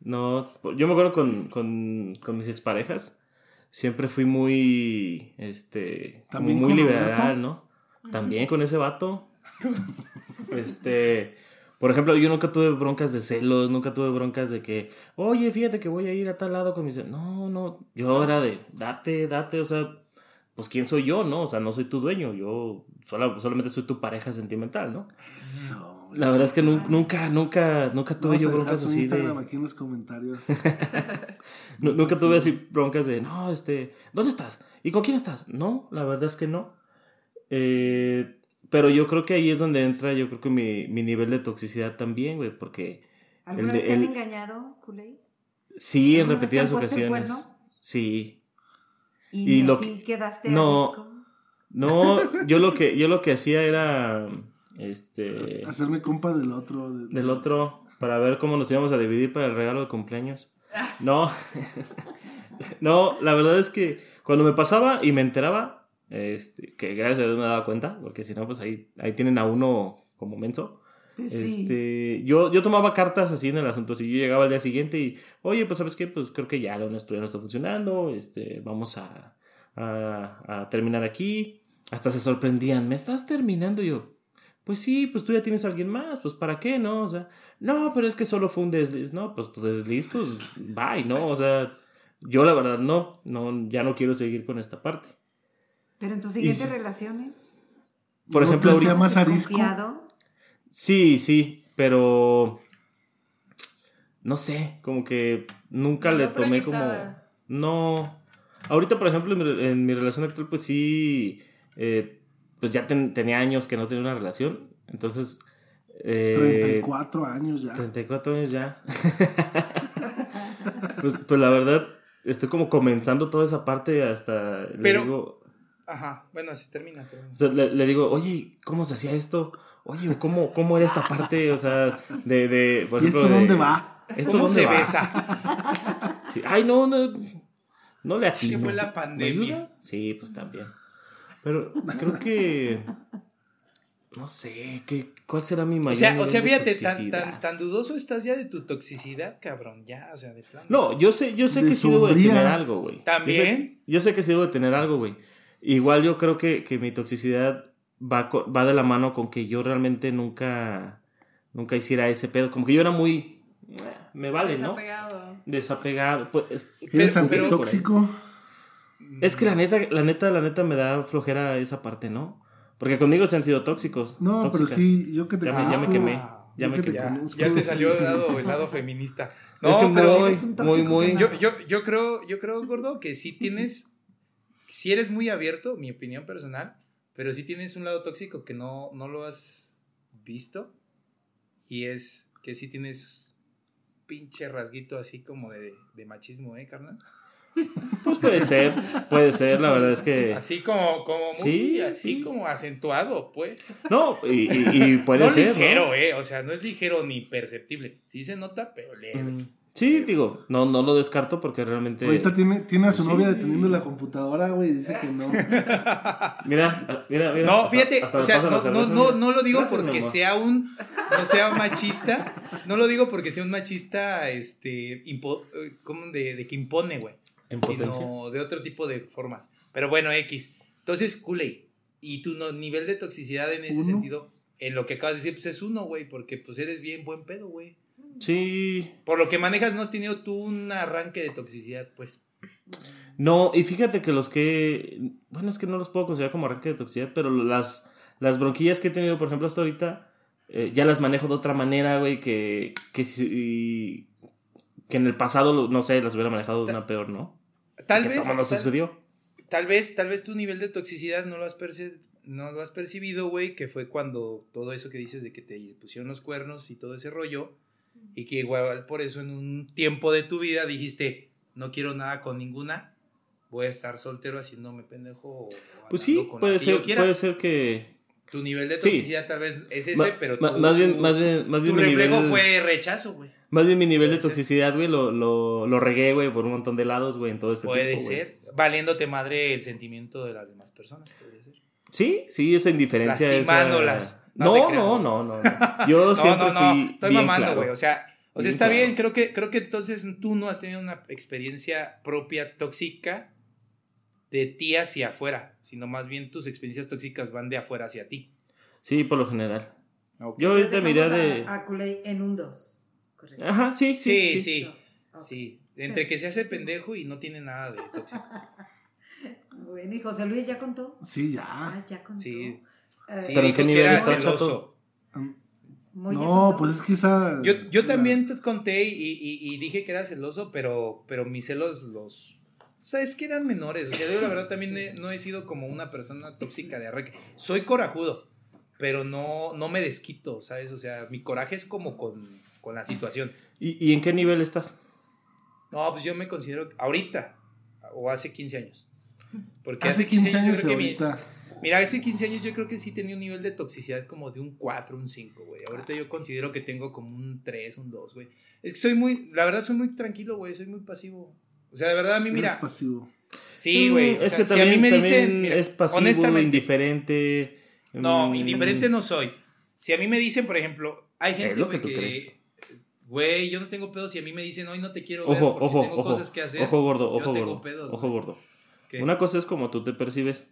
No. Yo me acuerdo con, con, con mis exparejas. Siempre fui muy. Este. como ¿También muy con liberal, Roberto? ¿no? También con ese vato. este. Por ejemplo, yo nunca tuve broncas de celos, nunca tuve broncas de que, oye, fíjate que voy a ir a tal lado con mis... No, no, yo era de, date, date, o sea, pues quién soy yo, ¿no? O sea, no soy tu dueño, yo sola- solamente soy tu pareja sentimental, ¿no? Eso. La verdad es que nun- nunca, nunca, nunca tuve Vamos yo broncas así Instagram de... aquí en los comentarios. Nu- Nunca tuve así broncas de, no, este, ¿dónde estás? ¿Y con quién estás? No, la verdad es que no. Eh, pero yo creo que ahí es donde entra, yo creo que mi, mi nivel de toxicidad también, güey, porque ¿Alguna el vez te han el- engañado, Kulei? sí, en ¿Alguna vez te repetidas ocasiones. Sí. Y, Y lo así quedaste no. a disco. No, yo lo que, yo lo que hacía era, este, Hacerme compa del otro. de- del otro, para ver cómo nos íbamos a dividir para el regalo de cumpleaños. No, no, la verdad es que cuando me pasaba y me enteraba, este, que gracias a Dios me daba cuenta, porque si no, pues ahí, ahí tienen a uno como menso. Pues sí. Este, yo, yo tomaba cartas así en el asunto. Si yo llegaba al día siguiente y, oye, pues sabes qué, pues creo que ya lo nuestro ya no está funcionando. Este, vamos a, a, a terminar aquí. Hasta se sorprendían, ¿me estás terminando? Y yo, pues sí, pues tú ya tienes a alguien más, pues para qué, ¿no? O sea, no, pero es que solo fue un desliz, no, pues tu desliz, pues bye, ¿no? O sea, yo la verdad no, no, ya no quiero seguir con esta parte. Pero en tus siguientes y- relaciones, Por ¿No ejemplo, ahorita- más arisco? Sí, sí, pero no sé, como que nunca No le tomé como no. Ahorita, por ejemplo, en mi, en mi relación actual, pues sí, eh, pues ya ten- tenía años que no tenía una relación, entonces eh, 34 años ya. 34 años ya. pues, pues la verdad, estoy como comenzando toda esa parte hasta le Pero- digo, Ajá, bueno, así termina. pero- o sea, le, le digo, oye, ¿cómo se hacía esto? Oye, ¿cómo, cómo era esta parte? O sea, de... de por ¿Y ejemplo, esto de- dónde va? ¿Esto ¿Cómo dónde se va? besa? Sí, Ay, no, no, no le Es que atino. fue la ¿Me pandemia. Sí, pues también. Pero creo que... No sé, ¿qué, ¿cuál será mi mayor O sea, o sea, fíjate, tan, tan, tan dudoso estás ya de tu toxicidad, cabrón, ya, o sea, de plano. No, yo sé, yo sé De que sí debo de tener algo, güey. ¿También? Yo sé, yo sé que sí debo de tener algo, güey. Igual yo creo que, que mi toxicidad va, va de la mano con que yo realmente nunca, nunca hiciera ese pedo. Como que yo era muy... Me vale, ¿no? Desapegado. Desapegado. Pues, es, ¿Eres antitóxico? es que la neta, la neta, la neta me da flojera esa parte, ¿no? Porque conmigo se han sido tóxicos. No, pero sí, yo que te Ya me- ya me quemé. Ya me que quemé. Ya, conozco, ya te salió el lado, el lado feminista. Es No, que pero muy, muy, muy... yo, yo, yo creo, yo creo, gordo, que sí tienes, si eres muy abierto, mi opinión personal, pero sí tienes un lado tóxico que no, no lo has visto. Y es que sí tienes pinche rasguito así como de, de machismo, ¿eh, carnal? Pues puede ser, puede ser, la verdad es que... Así como, como muy, Sí, así sí. como acentuado, pues. No, y, y- y puede no ser, ¿no? ligero, eh, o sea, no es ligero ni perceptible. Sí se nota, pero leve. Mm, Sí, digo, no, no lo descarto porque realmente... Ahorita tiene, tiene a su Sí. novia deteniendo la computadora, güey, y dice que no. Mira, mira, mira. No, hasta- fíjate, hasta o sea, no, no, cerveza, no, no lo digo Gracias, porque sea un, no sea machista, no lo digo porque sea un machista, este, impo- eh, como de, de que impone, güey, En potencia. sino de otro tipo de formas. Pero bueno, X. Entonces, Kool-Aid, y tu no- nivel de toxicidad en ese Uno. sentido, en lo que acabas de decir, pues es uno, güey, porque pues eres bien buen pedo, güey. Sí. Por lo que manejas, no has tenido tú un arranque de toxicidad, pues. No, y fíjate que los que. Bueno, es que no los puedo considerar como arranque de toxicidad, pero las, las bronquillas que he tenido, por ejemplo, hasta ahorita, eh, ya las manejo de otra manera, güey, que, que si. Que en el pasado, no sé, las hubiera manejado de una peor, ¿no? Tal Que vez, no tal- sucedió. Tal vez, tal vez tu nivel de toxicidad no lo has, perci- no lo has percibido, güey, que fue cuando todo eso que dices de que te pusieron los cuernos y todo ese rollo, y que igual por eso en un tiempo de tu vida dijiste, no quiero nada con ninguna, voy a estar soltero haciéndome pendejo. o Pues sí, con puede ser, quiera". puede ser que. Tu nivel de Sí. toxicidad tal vez es ese, Ma- pero ma- tu- más bien, tu- más bien, más bien tu reflejo nivel. fue rechazo, güey. Más bien mi nivel de Puede toxicidad, güey, lo, lo, lo regué, güey, por un montón de lados, güey, en todo este Puede tiempo, ser, valiéndote madre el sentimiento de las demás personas, podría ser. Sí, sí, esa indiferencia. Lastimándolas. Esa... No No, no, no, no, no. Yo No, siempre no, no, fui estoy bien mamando, claro. güey. O sea, o sea Bien está claro. bien, creo que, creo que entonces tú no has tenido una experiencia propia tóxica de ti hacia afuera, sino más bien tus experiencias tóxicas van de afuera hacia ti. Sí, por lo general. Ok. Yo ahorita miré dejamos de... A, a Kool-Aid en un 2. Correcto. Ajá, sí, sí, Sí, sí. Entre que se hace pendejo y no tiene nada de tóxico. Bueno, y José Luis ya contó. Sí, ya. Ah, ya contó. Sí. Eh, Sí, ¿Pero en qué nivel está, ya No, pues es que esa. Yo, yo la- también te conté y, y- y dije que era celoso, pero, pero mis celos los... O sea, es que eran menores. O sea, yo la verdad también he- no he sido como una persona tóxica de arranque. Soy corajudo, pero no, no me desquito, ¿sabes? O sea, mi coraje es como con, con la situación. ¿Y, y en qué nivel estás? No, pues yo me considero ahorita o hace 15 años. Porque Hace 15 años y yo creo que mi- ahorita. Mira, hace 15 años yo creo que sí tenía un nivel de toxicidad como de un 4, un 5, güey. Ahorita yo considero que tengo como un 3, un 2, güey. Es que soy muy, la verdad soy muy tranquilo, güey, soy muy pasivo. O sea, de verdad a mí, Eres mira, pasivo. sí, güey. Es sea, que si también, a mí me también dicen, mira, es pasivo, honestamente, indiferente. no, mm, indiferente no soy. Si a mí me dicen, por ejemplo, hay gente Es lo que güey, tú crees. güey, yo no tengo pedos si a mí me dicen, hoy no te quiero ver Ojo, porque ojo, tengo ojo. cosas que hacer. Ojo gordo, yo ojo tengo gordo. pedos, ojo güey. gordo. ¿Qué? Una cosa es como tú te percibes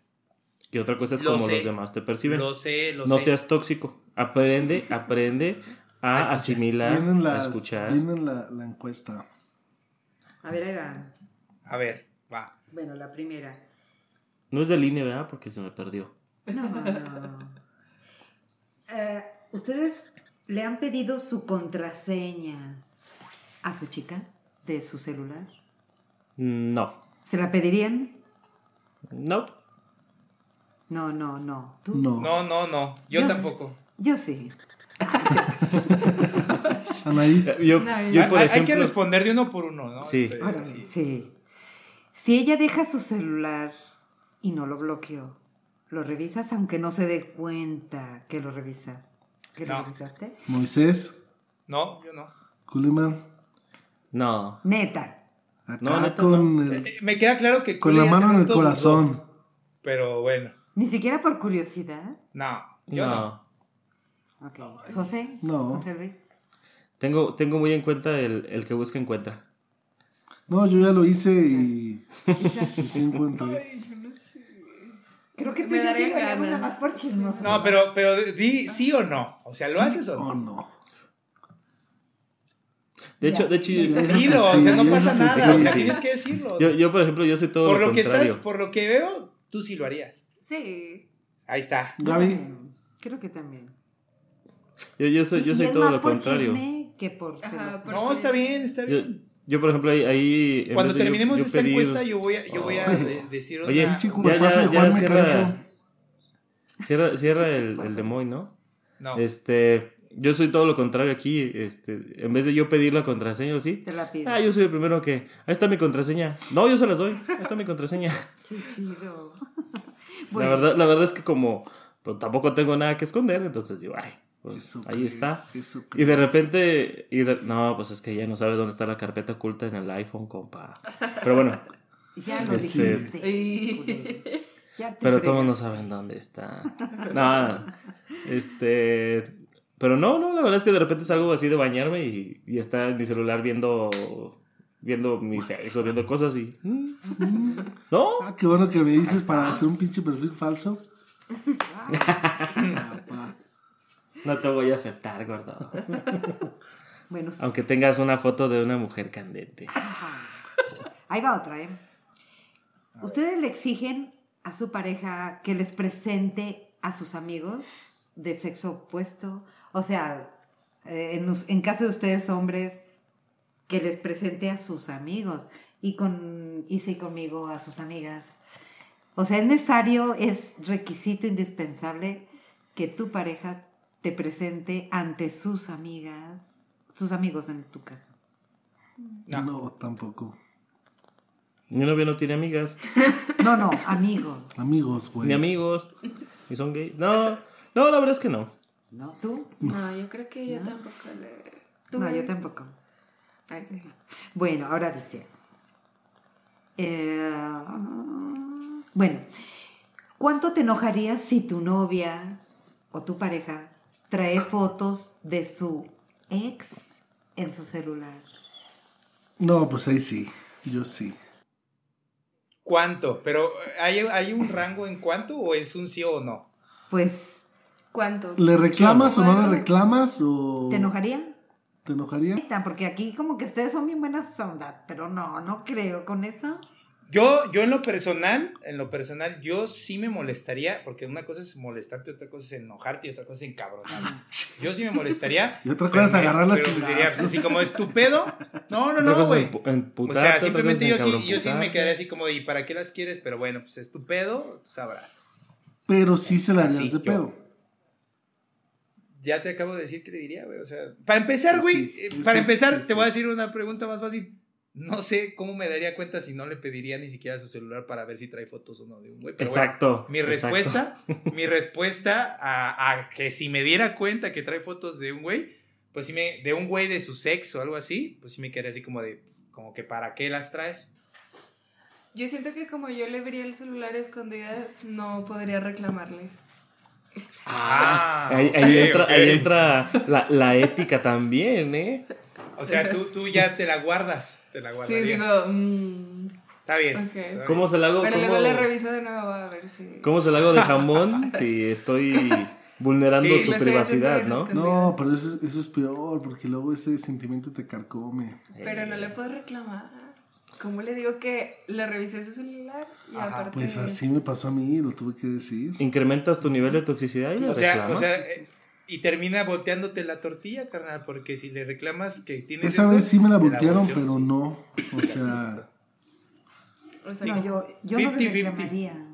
y otra cosa es Lo como sé. los demás te perciben. Lo sé, lo no sé. seas tóxico. Aprende, aprende a, asimilar, Vienen a escuchar. Vienen la, la encuesta. A ver, ahí va. A ver, va. Bueno, la primera. No es de línea, ¿verdad? Porque se me perdió. No, no. Eh, ¿Ustedes le han pedido su contraseña a su chica de su celular? No. ¿Se la pedirían? No. No, no, no. ¿Tú? No. No, no, no. Yo, Yo tampoco. Yo sí. Anaís. Yo, No, yo, Hay- por hay, hay que ejemplo, responder de uno por uno, ¿no? Sí. Este, Órale, sí. sí. Si ella deja su celular y no lo bloqueó, ¿lo revisas aunque no se dé cuenta que lo revisas? ¿Que lo revisaste? Moisés. No, yo no. Kuleman. no. Neta. Acá No, neta, con, el- Eh, Me queda claro que con la mano en el corazón. pero bueno, Ni siquiera por curiosidad. no, yo no. no. Ok. José. No. José Luis. Tengo, tengo muy en cuenta el, el que busca encuentra. No, yo ya lo hice y. y sí encontré. Creo que tú Me y yo sí daría ganas. nada más por chismoso. No, pero, pero di sí o no. O sea, ¿lo ¿Sí haces o o no? De Ya. hecho, de hecho. Dilo, Sí, o sea, no yo pasa nada. sí, o sea, sí. tienes que decirlo. yo, yo, por ejemplo, yo soy todo por lo, lo que contrario. estás, por lo que veo, tú sí lo harías. Sí. Ahí está. Yo Gaby. Creo que también. Yo, yo soy, yo soy todo más lo por contrario. que por Ajá, por- No, está bien, está Yo, bien. yo, por ejemplo, ahí... ahí Cuando vez de yo- terminemos yo esta pedir- encuesta, yo voy a, yo voy a de- decir Oye, una... Chico, ya, ya, ya cierra. Cierra, cierra el, el de Moy, ¿no? No. Este, yo soy todo lo contrario aquí. Este, en vez de yo pedir la contraseña o sí. Te la pido. Ah, yo soy el primero que. Ahí está mi contraseña. No, yo se las doy. Ahí está mi contraseña. Qué chido. La verdad, la verdad es que como pues, tampoco tengo nada que esconder, entonces digo, ay, pues, Eso ahí crees, está. eso Y de repente, y de- no, pues es que ya no sabe dónde está la carpeta oculta en el iPhone, compa. Pero bueno, ya lo Este- dijiste. Ya te pero todos no saben dónde está. No, este, pero no, no, la verdad es que de repente salgo así de bañarme y, y está en mi celular viendo, viendo mi Facebook, viendo cosas y, no, Ah, qué bueno que me dices para hacer un pinche perfil falso. No te voy a aceptar, gordo. Bueno, Aunque tengas una foto de una mujer candente. ahí va otra, ¿eh? ¿Ustedes le exigen a su pareja que les presente a sus amigos de sexo opuesto? O sea, eh, en, en caso de ustedes hombres, que les presente a sus amigos y con y sí conmigo a sus amigas. O sea, es necesario, es requisito indispensable que tu pareja te presente ante sus amigas, sus amigos en tu caso. No. No, tampoco. Mi novio no tiene amigas, No, no, amigos. Amigos, güey. ni amigos, y son gay. No, no, la verdad es que no. ¿No? ¿Tú? No, yo creo que yo tampoco le. ¿Tú, No, yo tampoco. Bueno, ahora dice. eh, bueno, ¿cuánto te enojarías si tu novia o tu pareja trae fotos de su ex en su celular? No, pues ahí sí. Yo sí. ¿Cuánto? Pero ¿hay, ¿hay un rango en cuánto o es un sí o no? Pues, ¿Cuánto? ¿Le reclamas o no le reclamas o ¿te enojaría? te enojaría? Porque aquí como que ustedes son bien buenas ondas, pero no, no creo con eso. Yo, yo en lo personal, en lo personal, yo sí me molestaría, porque una cosa es molestarte, otra cosa es enojarte y otra cosa es encabronarte. Yo sí me molestaría. Y otra cosa es agarrar la chingada. pues, así como es tu pedo. No, no, no, güey. O sea, simplemente yo sí, yo sí me quedaría así como ¿y para qué las quieres? Pero bueno, pues es tu pedo, tú sabrás. Pero sí se la harías de yo. pedo. Ya te acabo de decir que le diría, güey. O sea, para empezar, güey, sí, eh, eso para es- empezar, sí, te voy a sí. decir una pregunta más fácil. No sé cómo me daría cuenta si no le pediría ni siquiera su celular para ver si trae fotos o no de un güey. Pero bueno, Exacto. mi exacto. respuesta, mi respuesta a, a que si me diera cuenta que trae fotos de un güey, pues si me, de un güey de su sexo o algo así, pues sí me quedaría así como de, como que para qué las traes. Yo siento que como yo le vería el celular escondidas, no podría reclamarle. Ah, Ahí, entra, ahí entra la, la ética también, ¿eh? O sea, tú, tú ya te la guardas, te la Sí, digo, mm, Está bien. Ok. está bien. ¿Cómo se la hago? pero cómo, luego le reviso de nuevo a ver si... cómo se la hago de jamón si estoy vulnerando Sí, su privacidad, ¿no? No, pero eso, es- eso es peor, porque luego ese sentimiento te carcome. Pero no le puedo reclamar. ¿Cómo le digo que le revisé su celular? Y Ajá. aparte... Pues así me pasó a mí, lo tuve que decir. Incrementas tu nivel de toxicidad y le O sea, reclamas. o sea, eh, y termina volteándote la tortilla, carnal, porque si le reclamas que tienes Esa eso, vez sí me la te voltearon, pero no. O sea, o sea, No, yo, yo no le 50-50. reclamaría.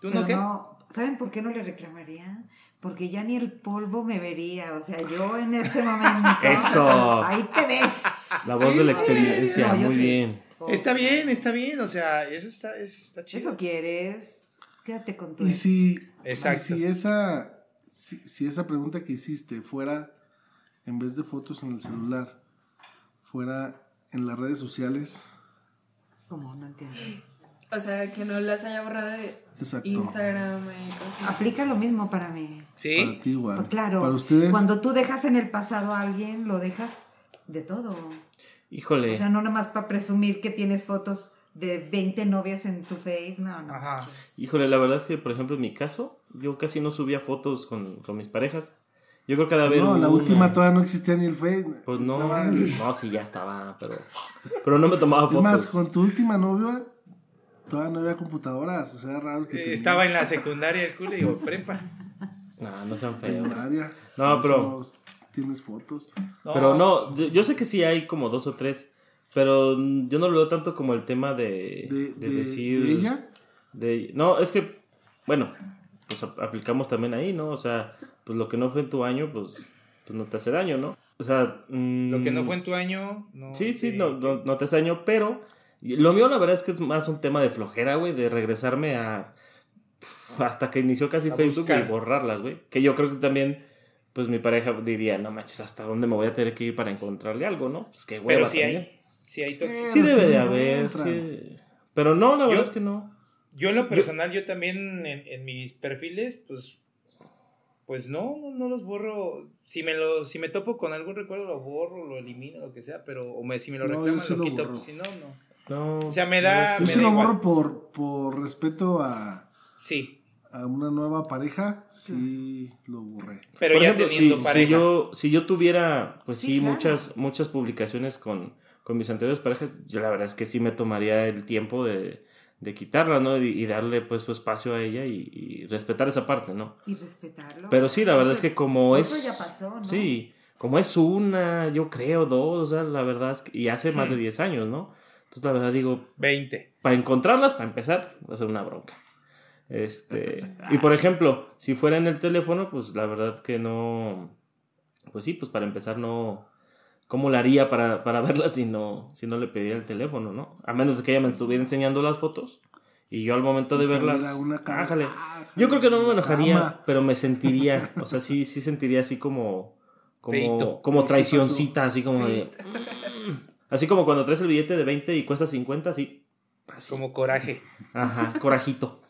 ¿Tú no qué? no, ¿saben por qué no le reclamaría? Porque ya ni el polvo me vería, o sea, yo en ese momento... Eso. Ahí te ves. la voz de la Sí, experiencia, no, muy sí. bien. Está bien, está bien, o sea, eso está, está chido. Eso quieres, quédate con tu... y si, Exacto. y si esa, si, si esa pregunta que hiciste fuera, en vez de fotos en el celular, fuera en las redes sociales, ¿Cómo? No entiendo. o sea, que no las haya borrado de exacto. Instagram y cosas. Aplica lo mismo para mí. Para Sí, ti igual. Pues claro, Para ustedes, cuando tú dejas en el pasado a alguien, lo dejas de todo. Híjole. O sea, no nomás para presumir que tienes fotos de 20 novias en tu face, no, no. Ajá. Híjole, la verdad es que, por ejemplo, en mi caso, yo casi no subía fotos con, con mis parejas. Yo creo que cada vez. no, la una- última todavía no existía ni el Facebook. Pues no, Estaba- no, sí, ya estaba, pero, pero no me tomaba Es fotos. más, con tu última novia, todavía no había computadoras, o sea, era raro que eh, estaba en la secundaria el culo y digo, prepa. No, no sean feos. No, pero- Tienes fotos. Pero no, yo, yo sé que sí hay como dos o tres, pero yo no lo veo tanto como el tema de, De, de de- decir... de ella, de- no, es que, bueno, pues ap- aplicamos también ahí, ¿no? O sea, pues lo que no fue en tu año, pues, pues no te hace daño, ¿no? O sea, mm, Lo que no fue en tu año, no. Sí, sí, no, no, no te hace daño, pero lo mío la verdad es que es más un tema de flojera, güey, de regresarme a... Hasta que inició casi A Facebook buscar. y borrarlas, güey. Que yo creo que también, pues mi pareja diría, no manches, ¿hasta dónde me voy a tener que ir para encontrarle algo, no? Pues qué hueva Pero sí también. hay, sí hay toxicidad. Sí debe de se haber, sí. Pero no, la verdad es que no. Yo en lo personal, yo también en, en mis perfiles, pues, pues no, no, no los borro. Si me lo, si me topo con algún recuerdo, lo borro, lo elimino, lo que sea, pero o me, si me lo No, reclaman, sí lo lo quito, pues si no, no. No. O sea, me da, Yo me sí da lo igual. borro por, por respeto a, Sí, a una nueva pareja, sí lo borré. pero Por ya ejemplo, teniendo si, pareja. si yo, si yo tuviera, pues sí, Sí, claro. muchas, muchas publicaciones con, con mis anteriores parejas, yo la verdad es que sí me tomaría el tiempo de, de quitarla, ¿no? Y, y darle pues su espacio a ella y, y respetar esa parte, ¿no? Y respetarlo. Pero sí, la verdad es que como es... ya pasó, ¿no? Sí, como es una, yo creo, dos, o sea, la verdad es que... Y hace más de 10 años, ¿no? Entonces la verdad digo, 20. para encontrarlas, para empezar, va a ser una bronca. Este, y por ejemplo, si fuera en el teléfono, pues la verdad que no, pues sí, pues para empezar no, ¿cómo la haría para, para verlas si no, si no le pediera el teléfono, no? A menos de que ella me estuviera enseñando las fotos y yo al momento de verlas, una ájale. ájale, Yo creo que no me enojaría, pero me sentiría, o sea, sí, sí sentiría así como, como, como ¿Qué traicioncita, así como de, así como cuando traes el billete de 20 y cuesta 50, así, así. Como coraje. Ajá, corajito.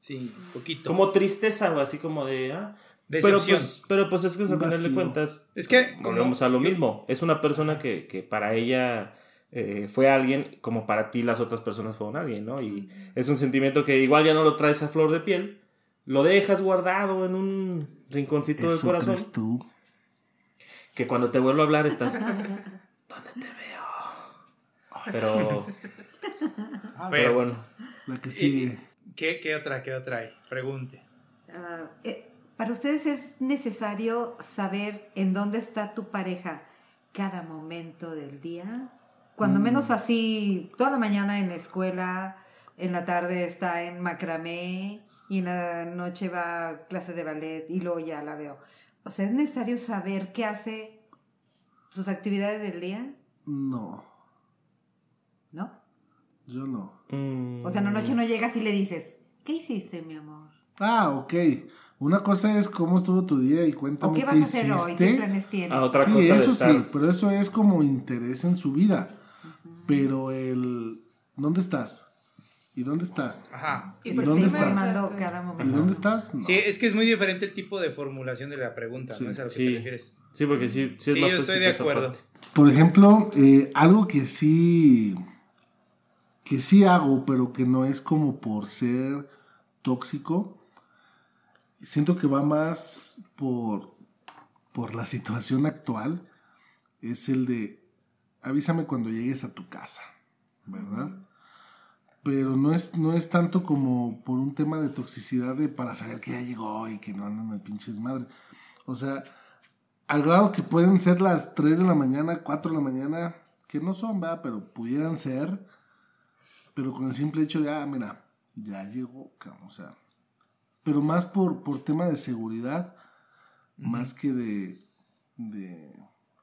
Sí, poquito. Como tristeza, o así como de. Ah. Pero pues, pero pues es que al Un final de cuentas. Es que, Volvemos a lo yo- mismo. Es una persona que, que para ella eh, fue alguien como para ti las otras personas fueron alguien, ¿no? Y es un sentimiento que igual ya no lo traes a flor de piel. Lo dejas guardado en un rinconcito del Eso corazón. crees tú. Que cuando te vuelvo a hablar estás. ¿Dónde te veo? Pero, pero bueno. La que sigue. ¿Qué, ¿qué otra, qué otra hay? Pregunte. Ah, eh, para ustedes es necesario saber en dónde está tu pareja cada momento del día. Cuando Mm. menos así, toda la mañana en la escuela, en la tarde está en macramé y en la noche va a clase de ballet y luego ya la veo. O sea, es necesario saber qué hace sus actividades del día, No, ¿no? Yo no. mm, O sea, en la noche no llegas y le dices, ¿qué hiciste, mi amor? Ah, ok. Una cosa es cómo estuvo tu día y cuéntame ¿O qué qué vas a hacer hoy? ¿Qué planes tienes? Ah, otra sí, cosa de eso estar- sí, pero eso es como interés en su vida. Pero el ¿dónde estás? ¿Y dónde estás? Ajá. ¿Y Pues dónde estás? cada ¿Y momento. dónde estás? No. Sí, es que es muy diferente el tipo de formulación de la pregunta, Sí. ¿no? Es a lo que Sí. te refieres. Sí, porque sí, sí es Sí, más yo estoy de acuerdo. Por ejemplo, eh, algo que sí que sí hago, pero que no es como por ser tóxico. Siento que va más por por la situación actual. Es el de avísame cuando llegues a tu casa, ¿verdad? Pero no es, no es tanto como por un tema de toxicidad de para saber que ya llegó y que no andan de pinches madre. O sea, al grado que pueden ser las 3 de la mañana, 4 de la mañana, que no son, ¿verdad? Pero pudieran ser, pero con el simple hecho de, ah, mira, ya llegó, cabrón, o sea, pero más por, por tema de seguridad, más que de, de,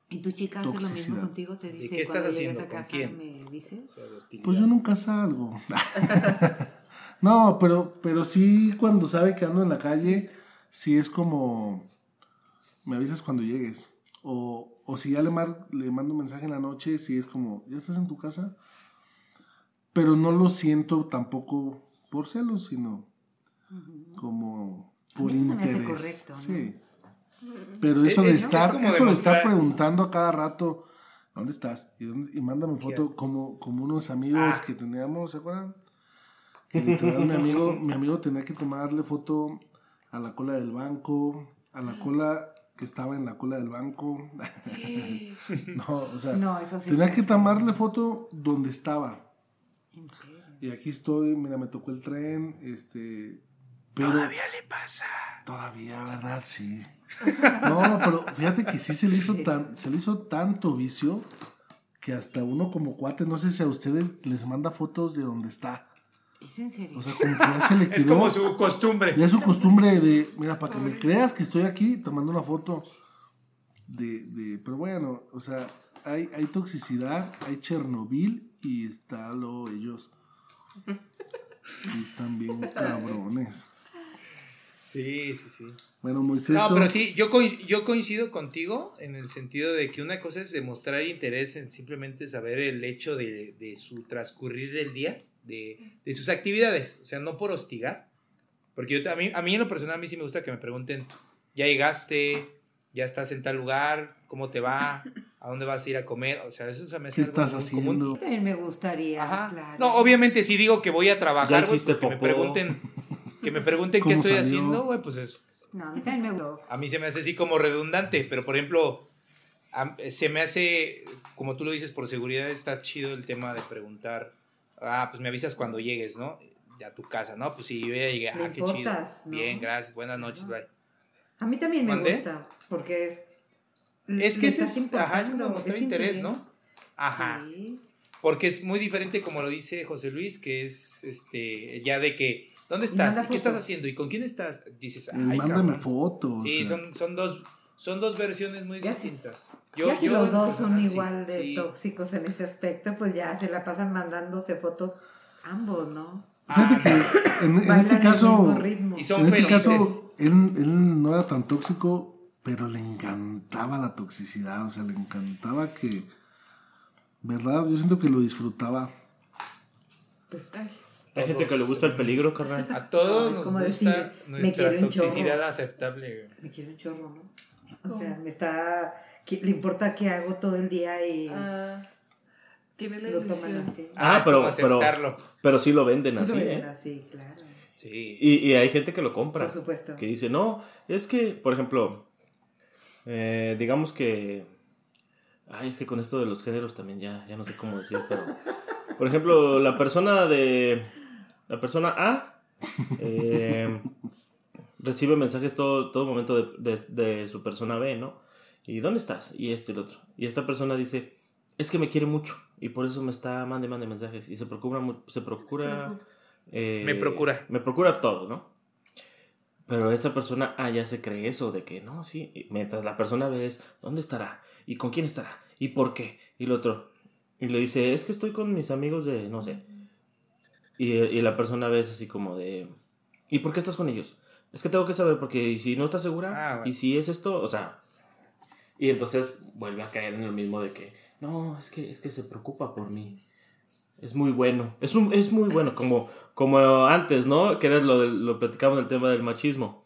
¿Y tu chica hace lo mismo contigo? Te dice, qué estás haciendo? a ¿Con casa, quién? ¿me dices? De pues yo nunca salgo. no, pero, pero sí cuando sabe que ando en la calle, sí es como, me avisas cuando llegues. O, o si ya le, mar- le mando un mensaje en la noche, sí es como, ¿ya estás en tu casa? Pero no lo siento tampoco por celos, sino como por eso interés. correcto, ¿no? Sí. Pero eso Es- de es- es estar, eso de estar preguntando a cada rato, ¿dónde estás? Y, dónde- y mándame foto como, como unos amigos Ah. que teníamos, ¿se acuerdan? Que literal mi amigo, mi amigo tenía que tomarle foto a la cola del banco, a la cola que estaba en la cola del banco. no, o sea, No, eso sí tenía que tomarle foto donde estaba. ¿En serio? Y aquí estoy, mira, me tocó el tren, este... Pero, Todavía le pasa. Todavía, ¿verdad? Sí. No, pero fíjate que sí se le hizo tan, se le hizo tanto vicio que hasta uno como cuate, no sé si a ustedes les manda fotos de dónde está. ¿Es en serio? O sea, como que ya se le quedó. Es como su costumbre. Ya es su costumbre de, mira, para que me creas que estoy aquí, te mando una foto de, de pero bueno, o sea, hay, hay toxicidad, hay Chernobyl y está lo ellos. Sí, están bien cabrones. Sí, sí, sí. Bueno, Moisés. No, pero sí, yo, yo coincido contigo en el sentido de que una cosa es demostrar interés en simplemente saber el hecho de, de su transcurrir del día, de, de sus actividades, o sea, no por hostigar. Porque yo, a, mí, a mí en lo personal, a mí sí me gusta que me pregunten, ¿ya llegaste? ¿Ya estás en tal lugar? ¿Cómo te va? ¿A dónde vas a ir a comer? O sea, eso se me hace ¿Qué algo estás muy común. haciendo? También me gustaría, Ajá. claro. No, obviamente si digo que voy a trabajar, hiciste pues que me pregunten, que me pregunten qué ¿Cómo estoy salió? haciendo, güey, pues es No, a mí también me gustó. a mí se me hace así como redundante, pero por ejemplo, a- se me hace, como tú lo dices, por seguridad está chido el tema de preguntar, ah, pues me avisas cuando llegues, ¿no? A tu casa, ¿no? Pues si yo ya llegué, Le ah, qué chido. importas, ¿no? Bien, gracias, buenas noches, bye. A mí también me ¿Mandé? gusta, porque es... Es le que ese es, ajá, es como mostrar es interés, ¿no? Ajá. Sí. Porque es muy diferente como lo dice José Luis, que es este ya de que ¿dónnde Y estás? manda ¿Y ¿Qué estás haciendo? ¿Y con quién estás? Dices, ay, mándame fotos. Sí, o sea. son, son dos son dos versiones muy Ya si- distintas. ya si los en dos son igual de sí. tóxicos en ese aspecto, pues ya se la pasan mandándose fotos ambos, ¿no? Fíjate que en, en este caso, mismo ritmo. Y son en este felices. caso, él, él no era tan tóxico, pero le encantaba la toxicidad, o sea, le encantaba que, ¿verdad? Yo siento que lo disfrutaba. Pues, Ay, Hay gente que le gusta el peligro, carnal. A todos No, es nos como gusta decir, me nuestra quiero un chorro. toxicidad aceptable. me quiere un chorro, ¿no? O sea, me está... Le importa qué hago todo el día y ah, tiene la lo toman así. Ah, es pero- aceptarlo. Pero sí lo venden Sí, lo así, ven ¿eh? así, claro. Sí. Y, y hay gente que lo compra. Por supuesto. Que dice, no, es que, por ejemplo, eh, digamos que... Ay, es que con esto de los géneros también ya, ya no sé cómo decir, pero... Por ejemplo, la persona de... La persona A eh, recibe mensajes todo, todo momento de, de- de su persona B, ¿no? ¿Y dónde estás? Y esto y lo otro. Y esta persona dice, es que me quiere mucho y por eso me está mande, mande mensajes. Y se procura, se procura... eh, Me procura. Me procura todo, ¿no? Pero esa persona, ah, ya se cree eso, de que no, sí. y Mientras la persona ve es, ¿dónde estará? ¿Y con quién estará? ¿Y por qué? Y lo otro. Y le dice, es que estoy con mis amigos de, no sé. Y, y la persona ve es así como de, ¿y por qué estás con ellos? Es que tengo que saber, porque ¿y si no estás segura, Ah, bueno. y si es esto, o sea. Y entonces vuelve a caer en el mismo de que, no, es que, es que se preocupa por mí. Es muy bueno. Es, un, es muy bueno, como, como antes, ¿no? Que era lo, lo platicamos del tema del machismo.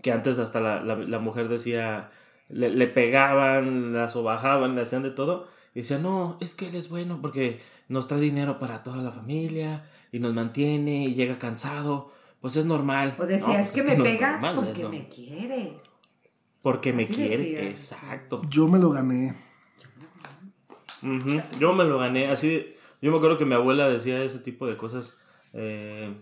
Que antes hasta la, la, la mujer decía, le, le pegaban, la sobajaban, le hacían de todo. Y decía, no, es que él es bueno porque nos trae dinero para toda la familia y nos mantiene y llega cansado. Pues es normal. O decía, No, es pues que me pega porque eso. me quiere. Porque me Así quiere. decía. Exacto. Yo me lo gané. Ujú, Yo me lo gané, así, yo me acuerdo que mi abuela decía ese tipo de cosas, eh,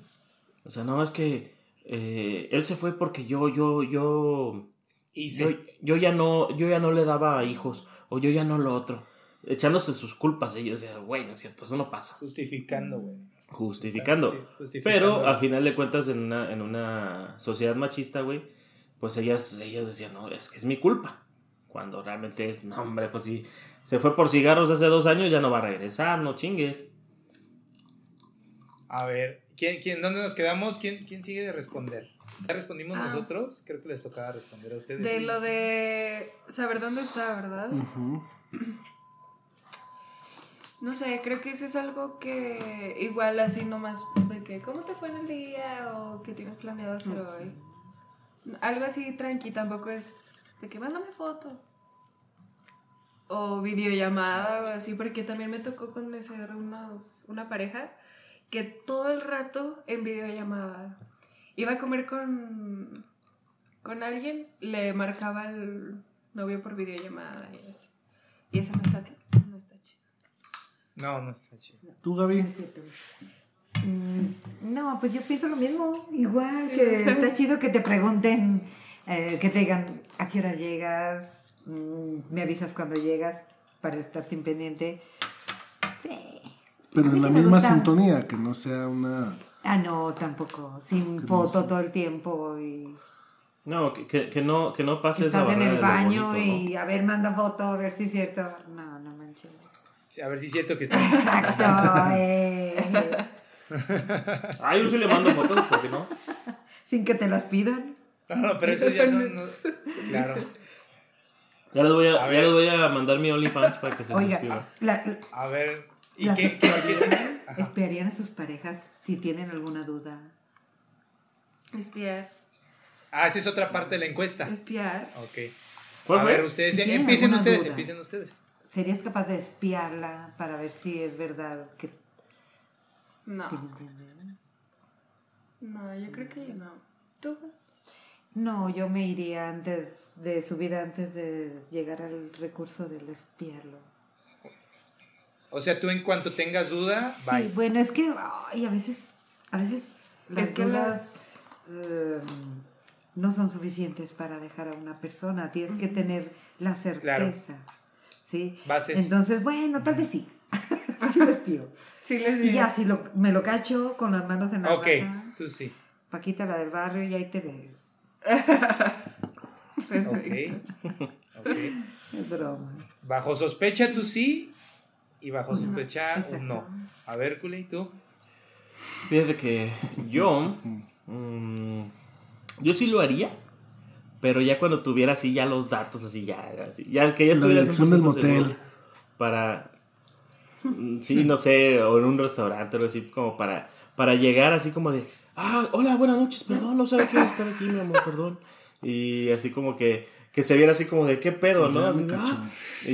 o sea, no, es que eh, él se fue porque yo, yo, yo, Y yo, yo ya no, yo ya no le daba hijos, o yo ya no lo otro, echándose sus culpas, y yo decía, güey, no es cierto, eso no pasa, justificando, güey. justificando. pero a final de cuentas en una, en una sociedad machista, güey, pues ellas, ellas decían, no, es que es mi culpa. Cuando realmente es, no, hombre, pues si se fue por cigarros hace dos años, ya no va a regresar, no chingues. A ver, ¿quién, quién, ¿dónde nos quedamos? ¿Quién, ¿Quién sigue de responder? ¿Ya respondimos Ah. nosotros? Creo que les tocaba responder a ustedes. De lo de saber dónde está, ¿verdad? Ujú. No sé, creo que eso es algo que igual así nomás de que ¿cómo te fue en el día? o qué tienes planeado hacer hoy. Algo así tranqui, tampoco es de que mándame foto. O videollamada o así, porque también me tocó conocer unos, una pareja que todo el rato en videollamada iba a comer con, con alguien, le marcaba al novio por videollamada y así. Y eso no está, no está chido. No, no está chido. ¿Tú, Gaby? Es cierto. Mm, No, pues yo pienso lo mismo. Igual que está chido que te pregunten, eh, que te digan a qué hora llegas, mm, me avisas cuando llegas para estar sin pendiente. Pero en la misma gusta. sintonía, que no sea una... Ah, no, tampoco. Sin Que no foto todo el tiempo y No, que, que, que no, que no que pases estás en el baño bonito, ¿no? y a ver, manda foto, a ver si es cierto. No, no manches. Sí, A ver si es cierto que está. Exacto. eh. Ah, yo sí le mando fotos, ¿por qué no? Sin que te las pidan. No, no, pero Esos ya son no- Claro. Ya les voy a, A ya les voy a mandar mi OnlyFans para que se Oiga, la- A ver. ¿Y las qué, qué, qué es? espiarían, espiarían a sus parejas si tienen alguna duda. Espiar. Ah, esa es otra parte de la encuesta. Espiar. Ok. ¿Cuál A ver, ustedes, Si tienen empiecen ustedes, duda. empiecen ustedes. ¿Serías capaz de espiarla para ver si es verdad que... No. ¿sí me? No, yo creo que no. ¿Tú? No, yo me iría antes de su vida, antes de llegar al recurso del espiarlo. O sea, tú en cuanto tengas duda, Sí, bye. bueno, es que ay, a veces, a veces las Es que dudas eh, no son suficientes para dejar a una persona. Tienes que tener la certeza, ¿sí? Bases. Entonces, bueno, tal vez sí. sí lo espío. Sí, les Y digo. ya, si lo, me lo cacho con las manos en la Ok, masa, tú sí. Paquita, la del barrio, y ahí te ves. Perfecto. Ok. Ok. Es broma. Bajo sospecha tú sí y bajo sospecha exacto. un no. A ver, Culi, tú. Fíjate que yo. mm, yo sí lo haría. Pero ya cuando tuviera así ya los datos, así ya. así, ya que ya La estuviera dirección del 100% seguro motel. Para. mm, Sí, no sé, o en un restaurante o así, como para, para llegar así como de. Ah, hola, buenas noches, perdón, no sabía que iba a estar aquí, mi amor, perdón. Y así como que, que se viera así como de qué pedo, ¿no? Así de, cachó. "Ah". y,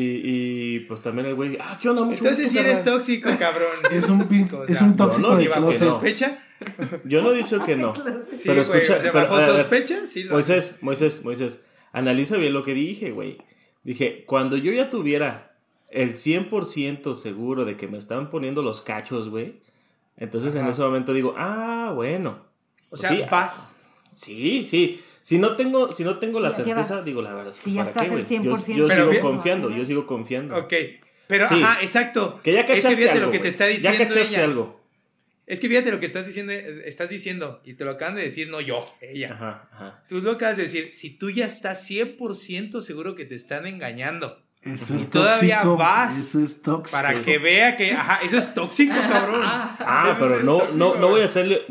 y pues también el güey, ah, ¿qué onda? Mucho Entonces gusto, sí eres carnal". tóxico, cabrón. Sí Es eres un, pin- tóxico, es un tóxico no, de ni bajo closet. no. ¿Sospecha? Yo no he dicho que no. Sí, Pero güey, escucha, o sea, pero, bajo sospecha, sí lo Moisés, Moisés, Moisés, analiza bien lo que dije, güey. Dije, cuando yo ya tuviera el 100% seguro de que me están poniendo los cachos, güey, entonces en Ajá. pues ese momento digo, ah, bueno. O sea, Sí, vas. Sí, sí. Si no tengo, si no tengo la ¿Y a qué certeza, vas? digo la verdad. es que Si ya ¿para estás qué, al güey? Yo- 100%. Yo, Pero sigo bien. confiando, ¿A qué yo sigo confiando. Ok. Pero, Sí. ajá, exacto. Que ya es que cachaste fíjate algo, lo que te está diciendo Ya cachaste ella. algo. Es que fíjate lo que estás diciendo, estás diciendo, y te lo acaban de decir, no yo, ella. Ajá, ajá. Tú lo acabas de decir, si tú ya estás 100% seguro que te están engañando, Eso Y es todavía tóxico. vas Eso es tóxico. para que vea que, ajá, eso es tóxico, cabrón. Ah, Eso pero no, tóxico, no, no voy a hacerle.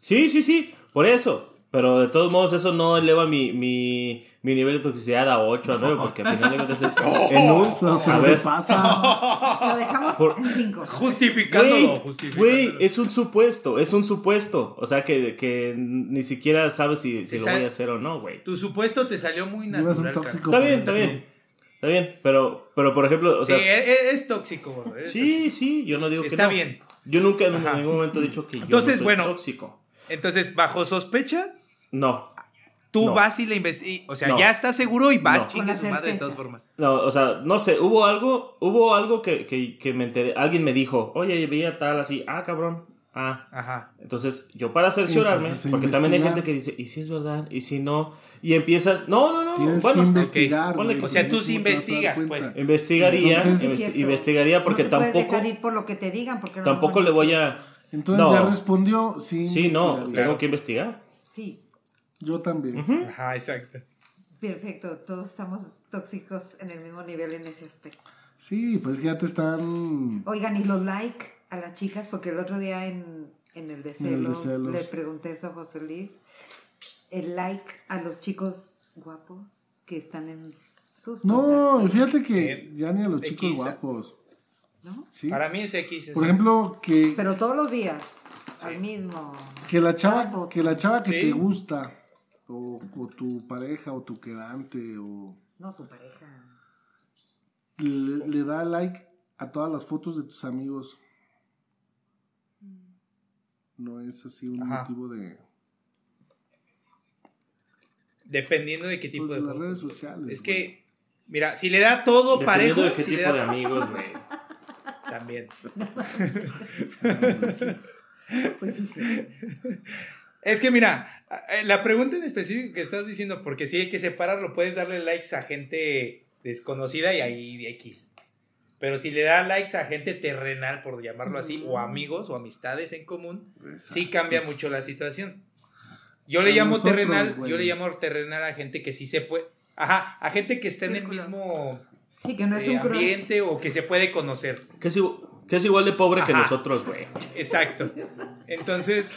Sí, sí, sí, por eso. Pero de todos modos, eso no eleva mi, mi, mi nivel de toxicidad a 8, a 9, porque al final de cuentas es en un. Lo A ver, sobrepasa. Lo dejamos Por- en cinco. Justificándolo, Güey, justificándolo. güey, es un supuesto, es un supuesto. O sea, que, que ni siquiera sabes si, si lo voy a hacer o no, güey. Tu supuesto te salió muy natural. un tóxico. Está bien, está bien. Está bien, pero, pero por ejemplo, o sí, sea, es, es- es tóxico, es sí, sí, yo no digo que Está no. bien. Yo nunca en Ajá. ningún momento he dicho que yo Entonces, no soy bueno. tóxico. tóxico. Entonces, bajo sospecha, No, tú No. vas y la investigas. O sea, No. ya estás seguro y vas, No. chingue Con su madre de todas formas. No, o sea, no sé, hubo algo, hubo algo que, que, que me enteré, alguien me dijo, oye, veía tal así, ah, cabrón, ah. Ajá. Entonces, yo para cerciorarme, porque también hay gente que dice, ¿y si es verdad? ¿Y si no? Y empiezas, no, no, no, Tienes bueno, que investigar. O sea, tú sí ¿cómo te vas a dar investigas, pues. investigaría, Entonces- investigaría porque no te puedes tampoco, dejar ir por lo que te digan. Porque tampoco le voy a, Entonces No. ya respondió, sí. sí, no, tengo que investigar. Sí, Yo también. Ajá, exacto. perfecto. Todos estamos tóxicos en el mismo nivel en ese aspecto. Sí, pues ya te están. Oigan, y los like a las chicas, porque el otro día en, en el de celos, le pregunté eso a José Luis. El like a los chicos guapos que están en sus No, contactos, fíjate que Eh, ya ni a los X. chicos guapos. ¿no? Sí. Para mí es X. Por ejemplo, que, Pero todos los días, al mismo. que la chava, que la chava que Sí. te gusta, o, o tu pareja, o tu quedante, o No su pareja. le, le da like a todas las fotos de tus amigos. No es así un Ajá. motivo de, Dependiendo de qué tipo pues, de de las redes sociales. Es güey. que, mira, si le da todo Dependiendo parejo, de qué si tipo da- de amigos, güey. también. Pues sí, sí. Es que mira, eh, la pregunta en específico que estás diciendo, porque si hay que separarlo, puedes darle likes a gente desconocida y ahí X. Pero si le da likes a gente terrenal, por llamarlo así, o amigos o amistades en común, sí cambia mucho la situación. Yo le A llamo nosotros, terrenal, güey. yo le llamo terrenal a gente que sí se puede. Ajá, a gente que está en el mismo Sí, que no es eh, un crush. ambiente o que se puede conocer. Que igu- que es igual de pobre que nosotros, güey. Exacto. Entonces,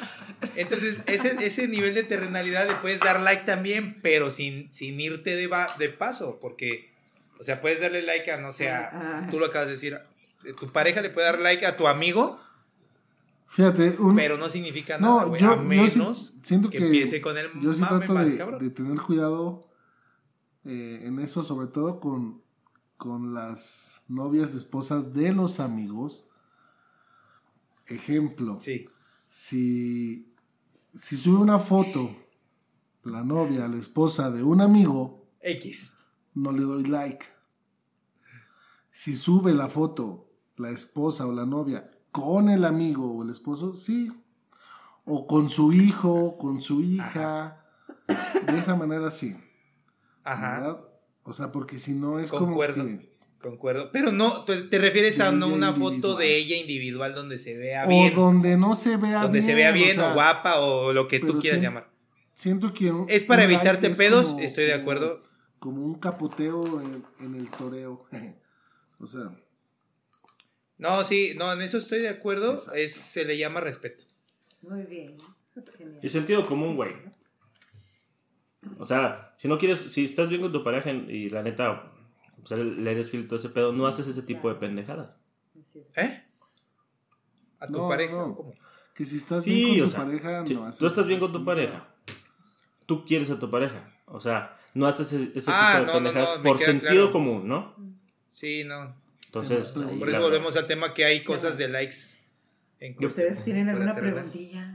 entonces ese, ese nivel de terrenalidad le puedes dar like también, pero sin, sin irte de, va- de paso, porque, o sea, puedes darle like a, no sé, a- Ah. tú lo acabas de decir, eh, tu pareja le puede dar like a tu amigo, Fíjate, un, pero no significa nada, no, güey, yo, a yo menos sí siento que, que, empiece con el yo sí trato más de, cabrón. de tener cuidado eh, en eso, sobre todo con, con las novias, esposas de los amigos. Ejemplo, Sí, si, si sube una foto la novia, la esposa de un amigo, X. no le doy like. Si sube la foto la esposa o la novia con el amigo o el esposo, sí. O con su hijo, con su hija. De esa manera sí. Ajá. ¿verdad? O sea, porque si no es Concuerdo. como que... Concuerdo. Pero no, te refieres a no una foto de ella individual donde se vea O bien. donde no se vea donde bien. se vea bien o, sea, guapa o lo que tú quieras llamar. Siento que... un- Es para evitarte es pedos, como- estoy de como- acuerdo. Como un capoteo en, en el toreo. o sea... No, sí, no, en eso estoy de acuerdo. Exacto. Es, se le llama respeto. Muy bien. Genial. Y sentido común, güey. O sea, si no quieres, si estás bien con tu pareja y la neta, o sea, le eres todo ese pedo, no haces ese tipo de pendejadas. Cierto. ¿Eh? ¿A tu No, pareja? no. ¿Cómo? Que si estás Sí, bien con tu sea, pareja, si no haces tú estás bien con tu pareja, tú quieres a tu pareja. O sea, no haces ese, ese Ah, tipo de pendejadas por sentido claro. común, ¿no? Sí, no. Entonces, Por eso volvemos al tema que hay cosas de likes. En ¿Ustedes tienen alguna preguntilla?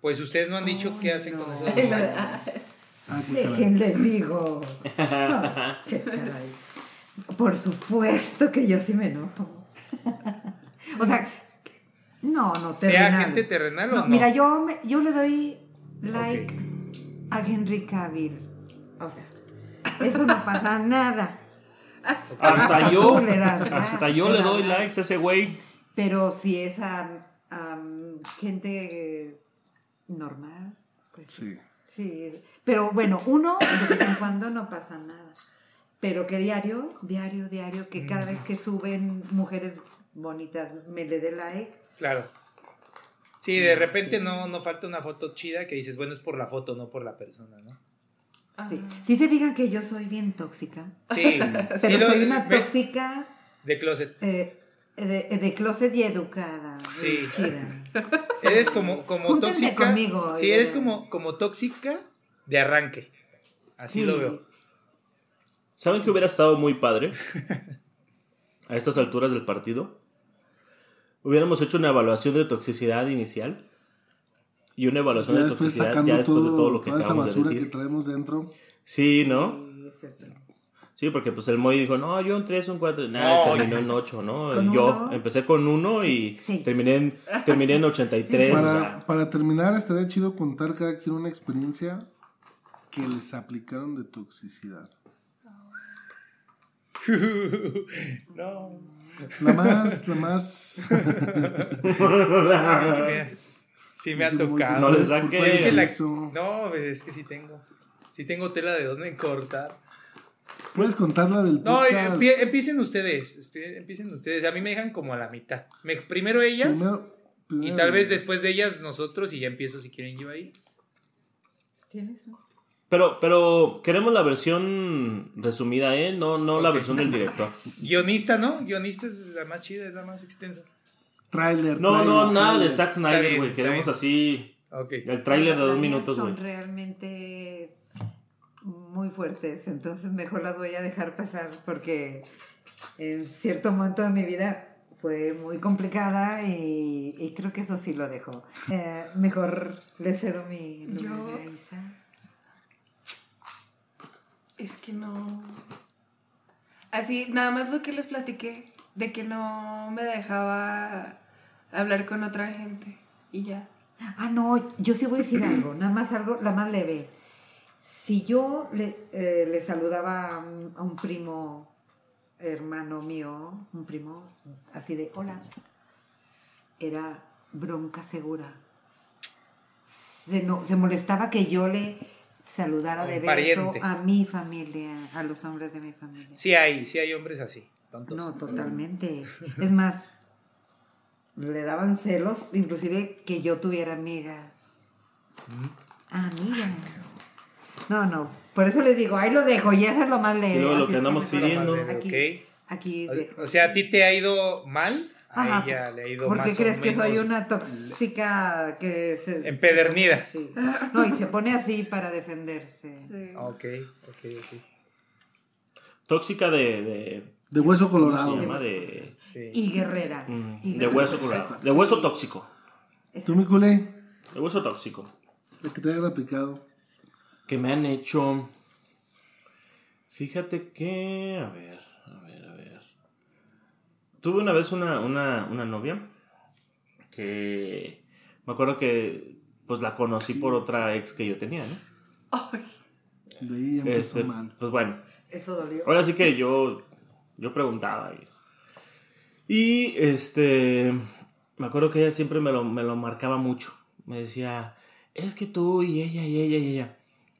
Pues ustedes no han dicho qué hacen con esos likes. Ah, caray. Dejen, les digo. Ah, qué caray. Por supuesto que yo sí me enojo. o sea, no, no, ¿Sea terrenal. gente terrenal o No, no? Mira, yo, me- yo le doy like a Henry Cavill. O sea, eso no pasa nada. Hasta yo, le das, hasta yo le doy likes a ese güey. Pero si es a, a gente eh, normal, pues Sí. Sí, pero bueno, uno de vez en cuando no pasa nada. Pero que diario, diario, diario, que cada vez que suben mujeres bonitas me le dé like. Claro. Sí, de repente no, no falta una foto chida que dices, bueno, es por la foto, no por la persona, ¿no? Sí. Sí se fijan que yo soy bien tóxica, Sí, sí, pero lo- soy una tóxica De closet. eh, de, de closet y educada. Sí. Chida. Eres como, como Júntense tóxica. conmigo, sí, eh. eres como, como tóxica de arranque. Así Sí. lo veo. ¿Saben que hubiera estado muy padre? A estas alturas del partido. Hubiéramos hecho una evaluación de toxicidad inicial. Y una evaluación Ya de toxicidad ya después de todo, lo que toda esa acabamos de basura que decir. traemos dentro. Sí, ¿no? Sí, es cierto. Sí, porque pues el Moy dijo, no, yo un 3, un 4, nada, No, terminó en 8, ¿no? ¿Con yo uno? empecé con 1 y Sí. terminé en, terminé en 83. o Para, sea, para terminar, estaría chido contar cada quien una experiencia que les aplicaron de toxicidad. No. La más, la más. Sí me, ha tocado. No le culpable saques. por Es que la-. No, es que sí tengo. Sí tengo tela de dónde cortar. Puedes contarla del No, podcast. empie- empiecen ustedes. Empiecen ustedes. A mí me dejan como a la mitad. Me- primero ellas Primero- y tal vez después de ellas nosotros y ya empiezo si quieren yo ahí. ¿Tienes un- pero, pero queremos la versión resumida, ¿eh? No, no la versión del director. Guionista, ¿no? Guionista es la más chida, es la más extensa. Trailer. No, no, trailer, nada de trailer. Zack Snyder, güey. Queremos bien. así el tráiler de dos minutos, Son güey. realmente muy fuertes, entonces mejor las voy a dejar pasar porque en cierto momento de mi vida fue muy complicada y, y creo que eso sí lo dejo. Eh, mejor le cedo mi Yo- a Isa. Es que no. Así, nada más lo que les platiqué, de que no me dejaba hablar con otra gente. Y ya. Ah, no, yo sí voy a decir algo, nada más algo, la más leve. Si yo le, eh, le saludaba a un, a un primo hermano mío, un primo, así de hola. Era bronca segura. Se, no, se molestaba que yo le saludara de beso a mi familia, a los hombres de mi familia. Sí hay, sí hay hombres así. tontos. No, totalmente. Es más, le daban celos, inclusive que yo tuviera amigas. Amigas. No, no. Por eso les digo, ahí lo dejo, y eso es lo más leve. Luego lo que andamos pidiendo. Aquí, Ok. aquí dejo. O sea, ¿a ti te ha ido mal? A Ajá, ella le ha ido ¿Por más qué o crees que soy una tóxica que se... Empedernida. Sí. No, y se pone así para defenderse. Sí. Ok, ok, ok. Tóxica de. de De hueso ¿Cómo colorado. se llama? De, Sí. Y guerrera. mm, Y de hueso colorado. De hueso tóxico. ¿Tú, mi culé? De hueso tóxico. De que te hayan aplicado. Que me han hecho. Fíjate que. A ver, a ver, a ver. Tuve una vez una, una, una novia que. Me acuerdo que. Pues la conocí por otra ex que yo tenía, ¿no? Ay, De ahí Este, mal. pues bueno. Eso dolió. Ahora sí que yo. Yo preguntaba. Y, y, este. Me acuerdo que ella siempre me lo, me lo marcaba mucho. Me decía. Es que tú y ella y ella y ella.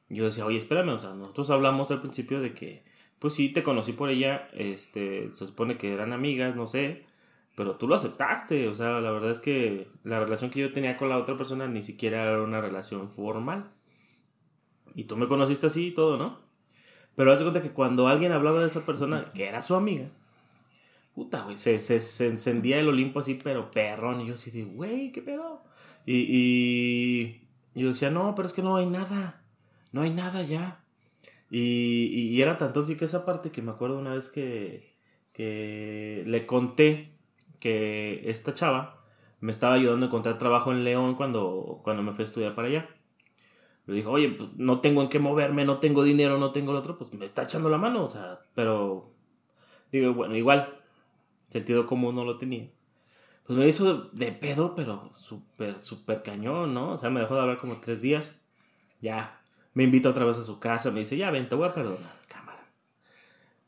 Yo decía, oye, espérame, o sea, nosotros hablamos al principio de que, pues sí, te conocí por ella, este, se supone que eran amigas, no sé, pero tú lo aceptaste, o sea, la verdad es que la relación que yo tenía con la otra persona ni siquiera era una relación formal. Y tú me conociste así y todo, ¿no? Pero haz de cuenta que cuando alguien hablaba de esa persona, que era su amiga, puta, güey, se, se, se encendía el Olimpo así, pero perrón, y yo así de, güey, ¿qué pedo? Y, y yo decía, no, pero es que no hay nada no hay nada ya. Y, y- era tan tóxica esa parte que me acuerdo una vez que, que le conté que esta chava me estaba ayudando a encontrar trabajo en León cuando, cuando me fui a estudiar para allá. Le dijo, oye, pues no tengo en qué moverme, no tengo dinero, no tengo lo otro, pues me está echando la mano, o sea, pero digo, bueno, igual, sentido común no lo tenía. Pues me hizo de pedo, pero súper, súper cañón, ¿no? O sea, me dejó de hablar como tres días. Ya, me invita otra vez a su casa, me dice, ya ven, te voy a perdonar, cámara.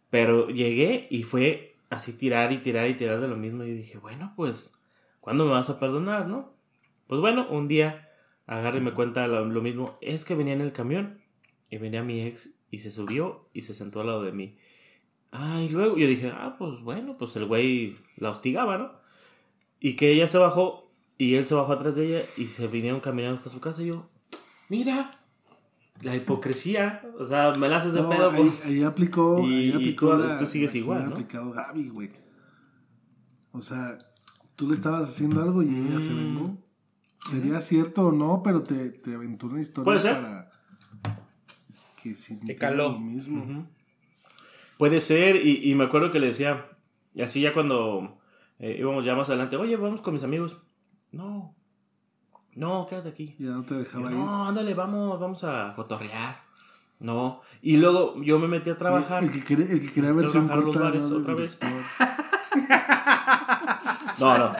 Pero llegué y fue así tirar y tirar y tirar de lo mismo. Y dije, bueno, pues, ¿cuándo me vas a perdonar, no? Pues bueno, un día agarra y me cuenta lo, lo mismo. Es que venía en el camión y venía mi ex y se subió y se sentó al lado de mí. Ah, y luego yo dije, ah, pues bueno, pues el güey la hostigaba, ¿no? Y que ella se bajó y él se bajó atrás de ella y se vinieron caminando hasta su casa. Y yo, mira, la hipocresía, o sea, me la haces de No, pedo. ahí, ahí aplicó. Y- ahí y aplicó tú- la, tú sigues la igual, ¿no? aplicado Gaby, güey. O sea, tú le estabas haciendo algo y ella se Mm. vengó. Sería cierto o no, pero te, te aventó una historia Puede ser. para que sintiera caló. lo mismo. Puede ser, y, y me acuerdo que le decía, y así ya cuando eh, íbamos ya más adelante, oye, vamos con mis amigos. No, no, quédate aquí. Ya no te Yo, dejaba ir. no, ándale, vamos, vamos a cotorrear. No, y luego yo me metí a trabajar. El que quería, el que quería verse un los bares ¿no? otra vez. No, no.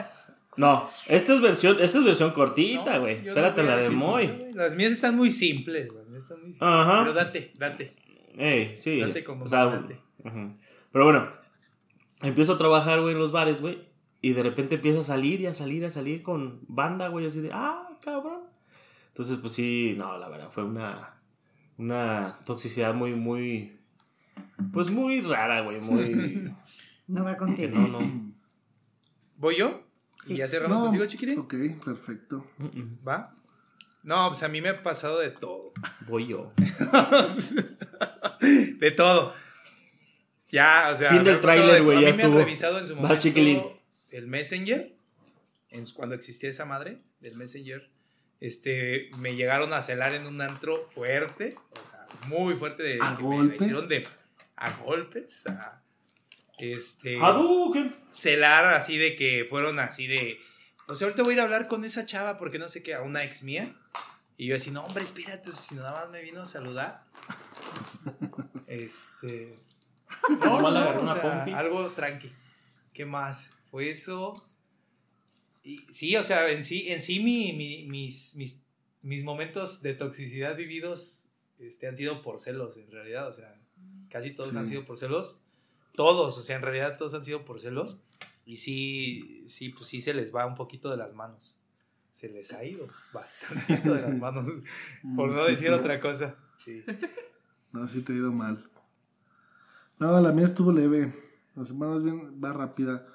No, esta es versión, esta es versión cortita, güey. yo no Espérate la de Moy. Las mías están muy simples. Las mías están muy simples. Ajá. Pero date, date. Ey, sí. Date como o sea, date. ujú. Pero bueno, empiezo a trabajar, güey, en los bares, güey. Y de repente empieza a salir y a salir, a salir con banda, güey, así de, ah, cabrón. Entonces, pues sí, no, la verdad, fue una, una toxicidad muy, muy, pues muy rara, güey, muy... No va contigo. no, no. ¿Voy yo? Sí. ¿Y ya cerramos No, contigo, chiquilín? Ok, perfecto. ¿Va? No, pues a mí me ha pasado de todo. Voy yo. de todo. Ya, o sea. Fin del tráiler, de- güey, A ya mí me han estuvo. revisado en su Vas, momento chiquilín. El Messenger. en- cuando existía esa madre del Messenger. Este, me llegaron a celar en un antro fuerte. O sea, muy fuerte. De, ¿A que me la golpes? hicieron de, a golpes. a- este. Celar así de que fueron así de. O sea, ahorita voy a ir a hablar con esa chava porque no sé qué, a una ex mía. Y yo así, no, hombre, espérate, si nada más me vino a saludar. este. No, no, no, o una sea, algo tranqui. ¿Qué más? Fue eso. Y sí, o sea, en sí, en sí mi, mi- mis, mis, mis momentos de toxicidad vividos este, han sido por celos, en realidad. O sea, casi todos Sí. han sido por celos. todos, o sea, en realidad todos han sido por celos. Y sí, sí, pues sí se les va un poquito de las manos. Se les ha ido bastante de las manos. por no decir otra cosa. Sí. No, sí te ha ido mal. No, la mía estuvo leve. La semana más bien va rápida.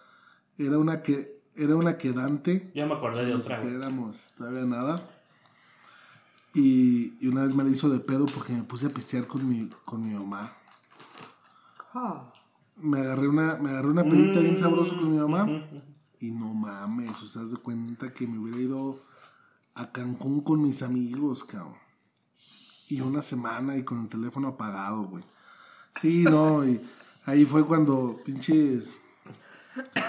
Era una que era una quedante. Ya me acordé de otra. güey. éramos todavía nada. Y, y una vez me la hizo de pedo porque me puse a pistear con mi, con mi mamá. Oh, Me agarré una, me agarré una pedita bien sabroso con mi mamá. Ujú. Y no mames, o sea, de cuenta que me hubiera ido a Cancún con mis amigos, cabrón. Y una semana y con el teléfono apagado, güey. Sí, no, y ahí fue cuando pinches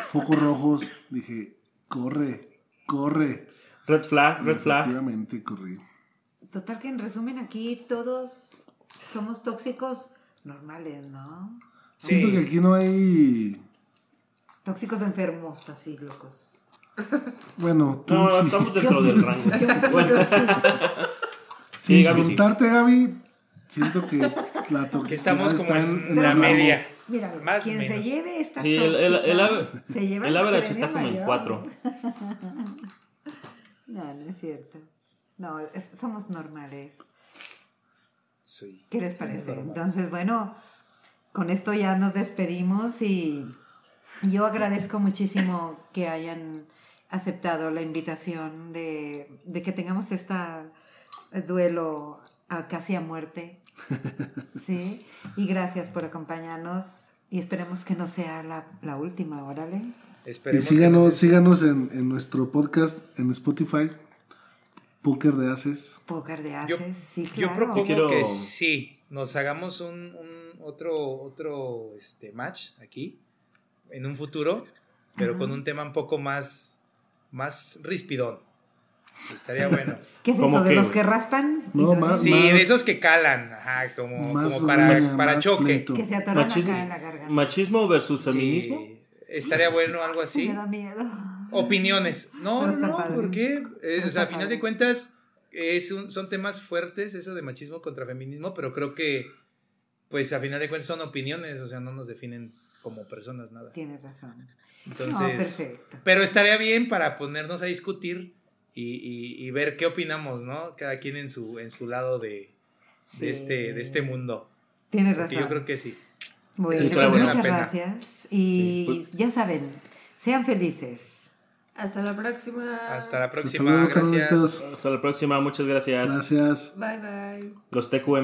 focos rojos, dije, corre, corre. Red flag, red flag. Efectivamente, corrí. total que en resumen aquí todos somos tóxicos normales, ¿no? Siento que aquí no hay... Tóxicos enfermos, así, locos. Bueno, tú No, sí. estamos dentro del rango. Yo sí. Sí, Sin Gaby, sí. preguntarte, Gaby, siento que la toxicidad estamos como está en, en la el rango. media. Mira, Más quien se lleve esta Sí, el- el- el tóxica, ave- se lleva el average está como en mayor. cuatro. No, no es cierto. No, es- somos normales. Sí. ¿Qué les parece? Entonces, bueno, con esto ya nos despedimos y yo agradezco muchísimo que hayan aceptado la invitación de, de que tengamos este duelo a casi a muerte. ¿Sí? Y gracias por acompañarnos y esperemos que no sea la, la última, órale. Y Esperemos que síganos, no- síganos en, en nuestro podcast en Spotify, Poker de Haces. Pócar de Yo, haces, sí, yo claro. propongo Quiero- que sí, nos hagamos un, un otro, otro este, match aquí en un futuro, pero Ajá. con un tema un poco más, más rispidón. Estaría bueno. ¿Qué es ¿Cómo eso? ¿De qué, los que raspan? No, más- Sí, de esos que calan, ajá, como, Más como para, para más choque. Que se atoran Machismo, acá en la garganta. machismo versus feminismo. Sí, estaría bueno algo Sí, así. me da miedo. Opiniones. No, no, no, padre. ¿por qué? Eh, o sea, a final padre. de cuentas, es un- son temas fuertes, eso de machismo contra feminismo, pero creo que, pues, a final de cuentas son opiniones, o sea, no nos definen como personas nada. Tienes razón. Entonces, no, perfecto. pero estaría bien para ponernos a discutir y, y- y ver qué opinamos, ¿no? Cada quien en su, en su lado de, Sí. de, este, de este mundo. Tienes Porque razón. yo creo que sí. Bueno, Sí, pues muchas gracias. Y Sí, ya saben, sean felices. Hasta la próxima. Hasta la Hasta próxima. luego, Gracias. Hasta la próxima, muchas gracias. Gracias. Bye bye. Los TQM.